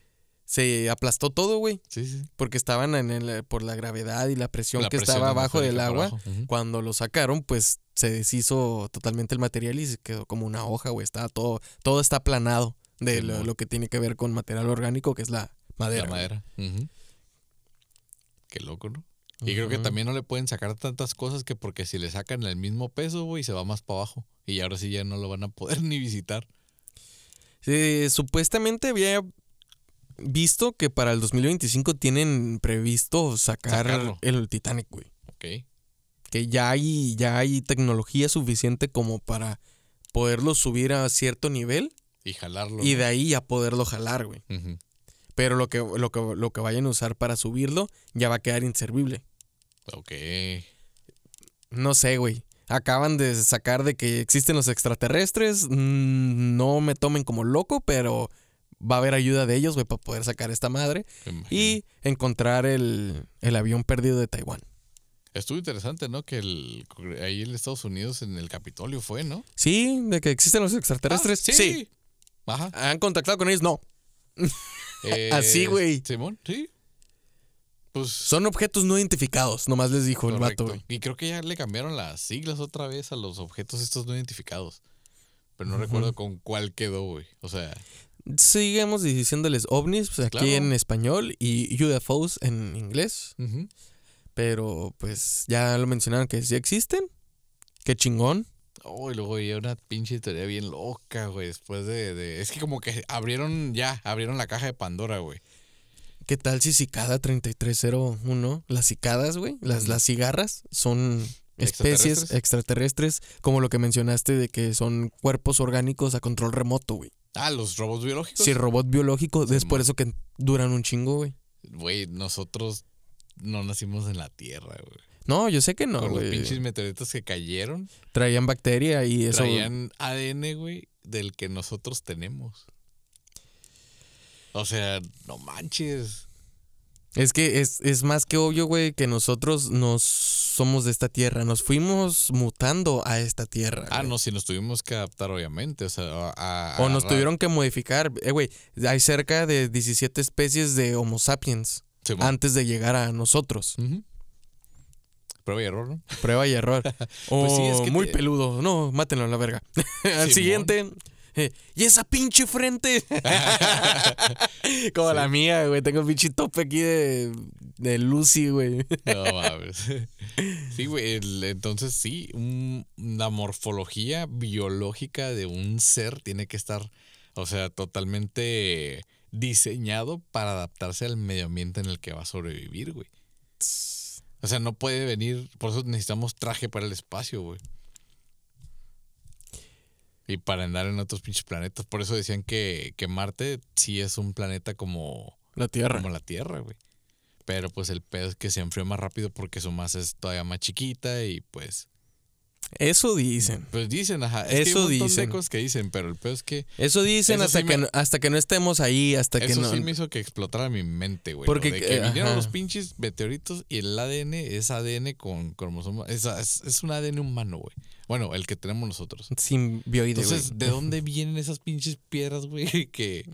se aplastó todo, güey, sí, sí. porque estaban en el, por la gravedad y la presión La que presión estaba abajo del agua. abajo. Cuando lo sacaron, pues se deshizo totalmente el material y se quedó como una hoja, güey. Está todo, todo está aplanado de lo, que tiene que ver con material orgánico, que es la madera. La madera. Qué loco, ¿no? Y creo que también no le pueden sacar tantas cosas que porque si le sacan el mismo peso, güey, se va más para abajo. Y ahora sí ya no lo van a poder ni visitar. Sí, supuestamente había visto que para el 2025 tienen previsto sacar Sacarlo. el Titanic, güey. Ok. Que ya hay, ya hay tecnología suficiente como para poderlo subir a cierto nivel Y jalarlo. y de ahí ya poderlo jalar, güey. Pero lo que, lo que, lo que vayan a usar para subirlo ya va a quedar inservible. Ok. No sé, güey. Acaban de sacar de que existen los extraterrestres. Mm, No me tomen como loco, pero va a haber ayuda de ellos, güey, para poder sacar esta madre y encontrar el, el avión perdido de Taiwán. Estuvo interesante, ¿no? Que el, ahí en Estados Unidos, en el Capitolio fue, ¿no? Sí, de que existen los extraterrestres. Ah, sí. Ajá. ¿Han contactado con ellos? No. Eh, Así, güey. Simón, sí. Pues. Son objetos no identificados, nomás les dijo el vato, güey. Y creo que ya le cambiaron las siglas otra vez a los objetos estos no identificados. Pero no recuerdo con cuál quedó, güey. O sea, Sigamos diciéndoles ovnis pues, aquí en español y UFOs en inglés. Pero pues ya lo mencionaron que sí existen. Qué chingón. Oh, y luego había una pinche teoría bien loca, güey. Después de, de- Es que como que abrieron ya, abrieron la caja de Pandora, güey. ¿Qué tal si Cicada 3301, las cicadas, güey, las, las cigarras son especies ¿Extraterrestres? extraterrestres, como lo que mencionaste de que son cuerpos orgánicos a control remoto, güey. Ah, los robots biológicos. Si robot biológico, es por eso que duran un chingo, güey. Güey, nosotros no nacimos en la Tierra, güey. No, yo sé que no, Con los pinches meteoritos que cayeron, Traían bacteria y eso. traían ADN, güey, del que nosotros tenemos. O sea, no manches. Es que es, es más que obvio, güey, que nosotros nos somos de esta tierra. Nos fuimos mutando a esta tierra. Ah, güey. no, si nos tuvimos que adaptar, obviamente. O sea, a. a- O nos a- tuvieron que modificar. Eh, güey, hay cerca de 17 especies de Homo sapiens antes de llegar a nosotros. Prueba y error, ¿no? Prueba y error. O Pues sí, es que muy te- peludo. No, mátenlo a la verga. Al siguiente. eh, y esa pinche frente. Como la mía, güey. Tengo un pinche tope aquí de, de Lucy, güey. No mames. Sí, güey. el- Entonces, sí, un- la morfología biológica de un ser tiene que estar, o sea, totalmente diseñado para adaptarse al medio ambiente en el que va a sobrevivir, güey. O sea, no puede venir, por eso necesitamos traje para el espacio, güey. Y para andar en otros pinches planetas. Por eso decían que, que Marte sí es un planeta como, La tierra. como la Tierra, güey. Pero pues el pedo es que se enfrió más rápido porque su masa es todavía más chiquita y pues... Eso dicen. Pues dicen, ajá. Es que hay Eso un dicen. de que dicen, pero el pedo es que... Eso dicen Eso hasta, sí que me- no, hasta que no estemos ahí, hasta que Eso no. sí me hizo que explotara mi mente, güey. Porque, de que eh, vinieron ajá. los pinches meteoritos y el ADN es ADN con cromosomas. Es, es, es un ADN humano, güey. Bueno, el que tenemos nosotros. Sin bioide. Entonces, ¿de dónde vienen esas pinches piedras, güey? Que,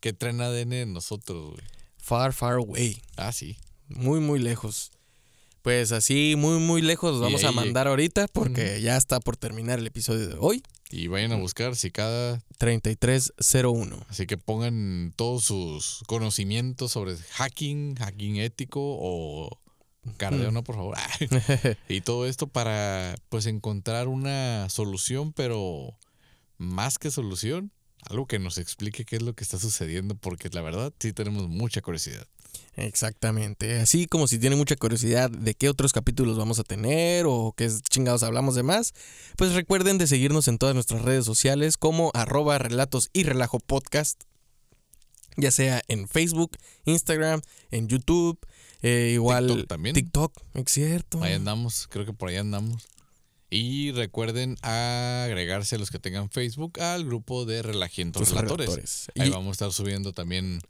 que traen ADN en nosotros, güey. Far, far away. Ah, sí. Muy, muy lejos. Pues así, muy, muy lejos los vamos a mandar ahorita porque ya está por terminar el episodio de hoy. Y vayan a buscar si cada 3301. Así que pongan todos sus conocimientos sobre hacking, hacking ético o Cardano, por favor. y todo esto para pues encontrar una solución, pero más que solución, algo que nos explique qué es lo que está sucediendo, porque la verdad sí tenemos mucha curiosidad. Exactamente. Así como si tienen mucha curiosidad de qué otros capítulos vamos a tener o qué chingados hablamos de más, pues recuerden de seguirnos en todas nuestras redes sociales como arroba relatos y relajo podcast, ya sea en Facebook, Instagram, en YouTube, eh, igual TikTok también. TikTok, es cierto. Ahí andamos, creo que por ahí andamos. Y recuerden agregarse a los que tengan Facebook al grupo de Relajientos Relatores. relatores. Ahí Y- vamos a estar subiendo también.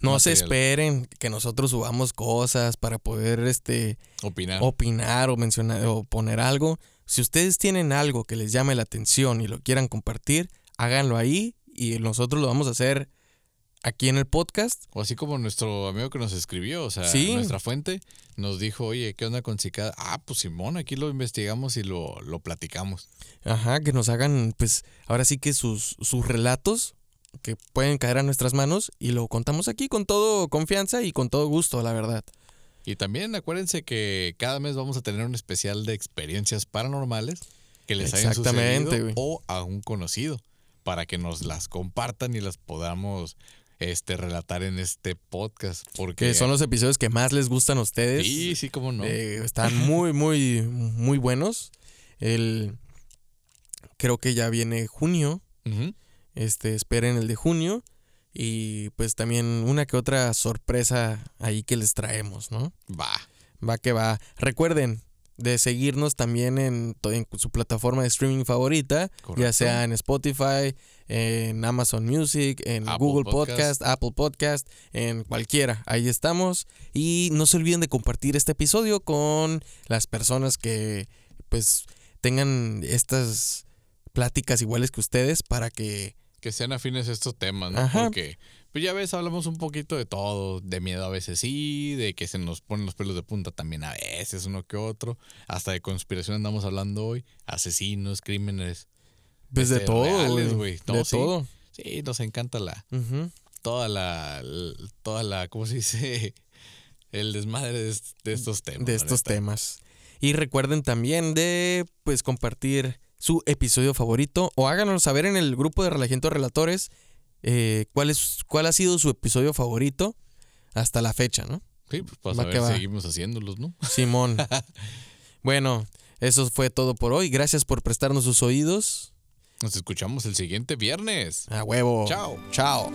No se esperen que nosotros subamos cosas para poder este opinar. opinar o mencionar o poner algo. Si ustedes tienen algo que les llame la atención y lo quieran compartir, háganlo ahí y nosotros lo vamos a hacer aquí en el podcast. O así como nuestro amigo que nos escribió, o sea, Sí. nuestra fuente nos dijo, oye, ¿qué onda con Cicada? Ah, pues Simón, aquí lo investigamos y lo, lo platicamos. Ajá, que nos hagan, pues, ahora sí que sus, sus relatos que pueden caer a nuestras manos y lo contamos aquí con todo confianza y con todo gusto, la verdad. Y también acuérdense que cada mes vamos a tener un especial de experiencias paranormales que les hayan Exactamente, sucedido o a un conocido para que nos las compartan y las podamos este relatar en este podcast porque Que son los episodios que más les gustan a ustedes. Sí, sí, cómo no. Eh, están muy, muy, muy buenos. El, creo que ya viene junio. Este, esperen el de junio. Y pues también una que otra sorpresa ahí que les traemos, ¿no? Va. Va que va. Recuerden de seguirnos también en, su plataforma de streaming favorita, ya sea en Spotify, en Amazon Music, en Apple Google Podcast. Podcast, Apple Podcast, en cualquiera. Ahí estamos. Y no se olviden de compartir este episodio con las personas que pues tengan estas pláticas iguales que ustedes para que que sean afines a estos temas, ¿no? Ajá. Porque, pues ya ves, hablamos un poquito de todo, de miedo a veces sí, de que se nos ponen los pelos de punta también a veces, uno que otro, hasta de conspiración andamos hablando hoy, asesinos, crímenes, pues de Este, todo, reales. No, de sí. todo. sí, nos encanta la, toda la, toda la, ¿cómo se dice? El desmadre de, est- de estos temas. de estos temas. Y recuerden también de pues compartir su episodio favorito o háganos saber en el grupo de Relajientos Relatores eh, cuál, es, cuál ha sido su episodio favorito hasta la fecha, ¿no? Sí, pues para Va saber que va. seguimos haciéndolos, ¿no? Simón. bueno, eso fue todo por hoy. Gracias por prestarnos sus oídos. Nos escuchamos el siguiente viernes. A huevo. Chao. Chao.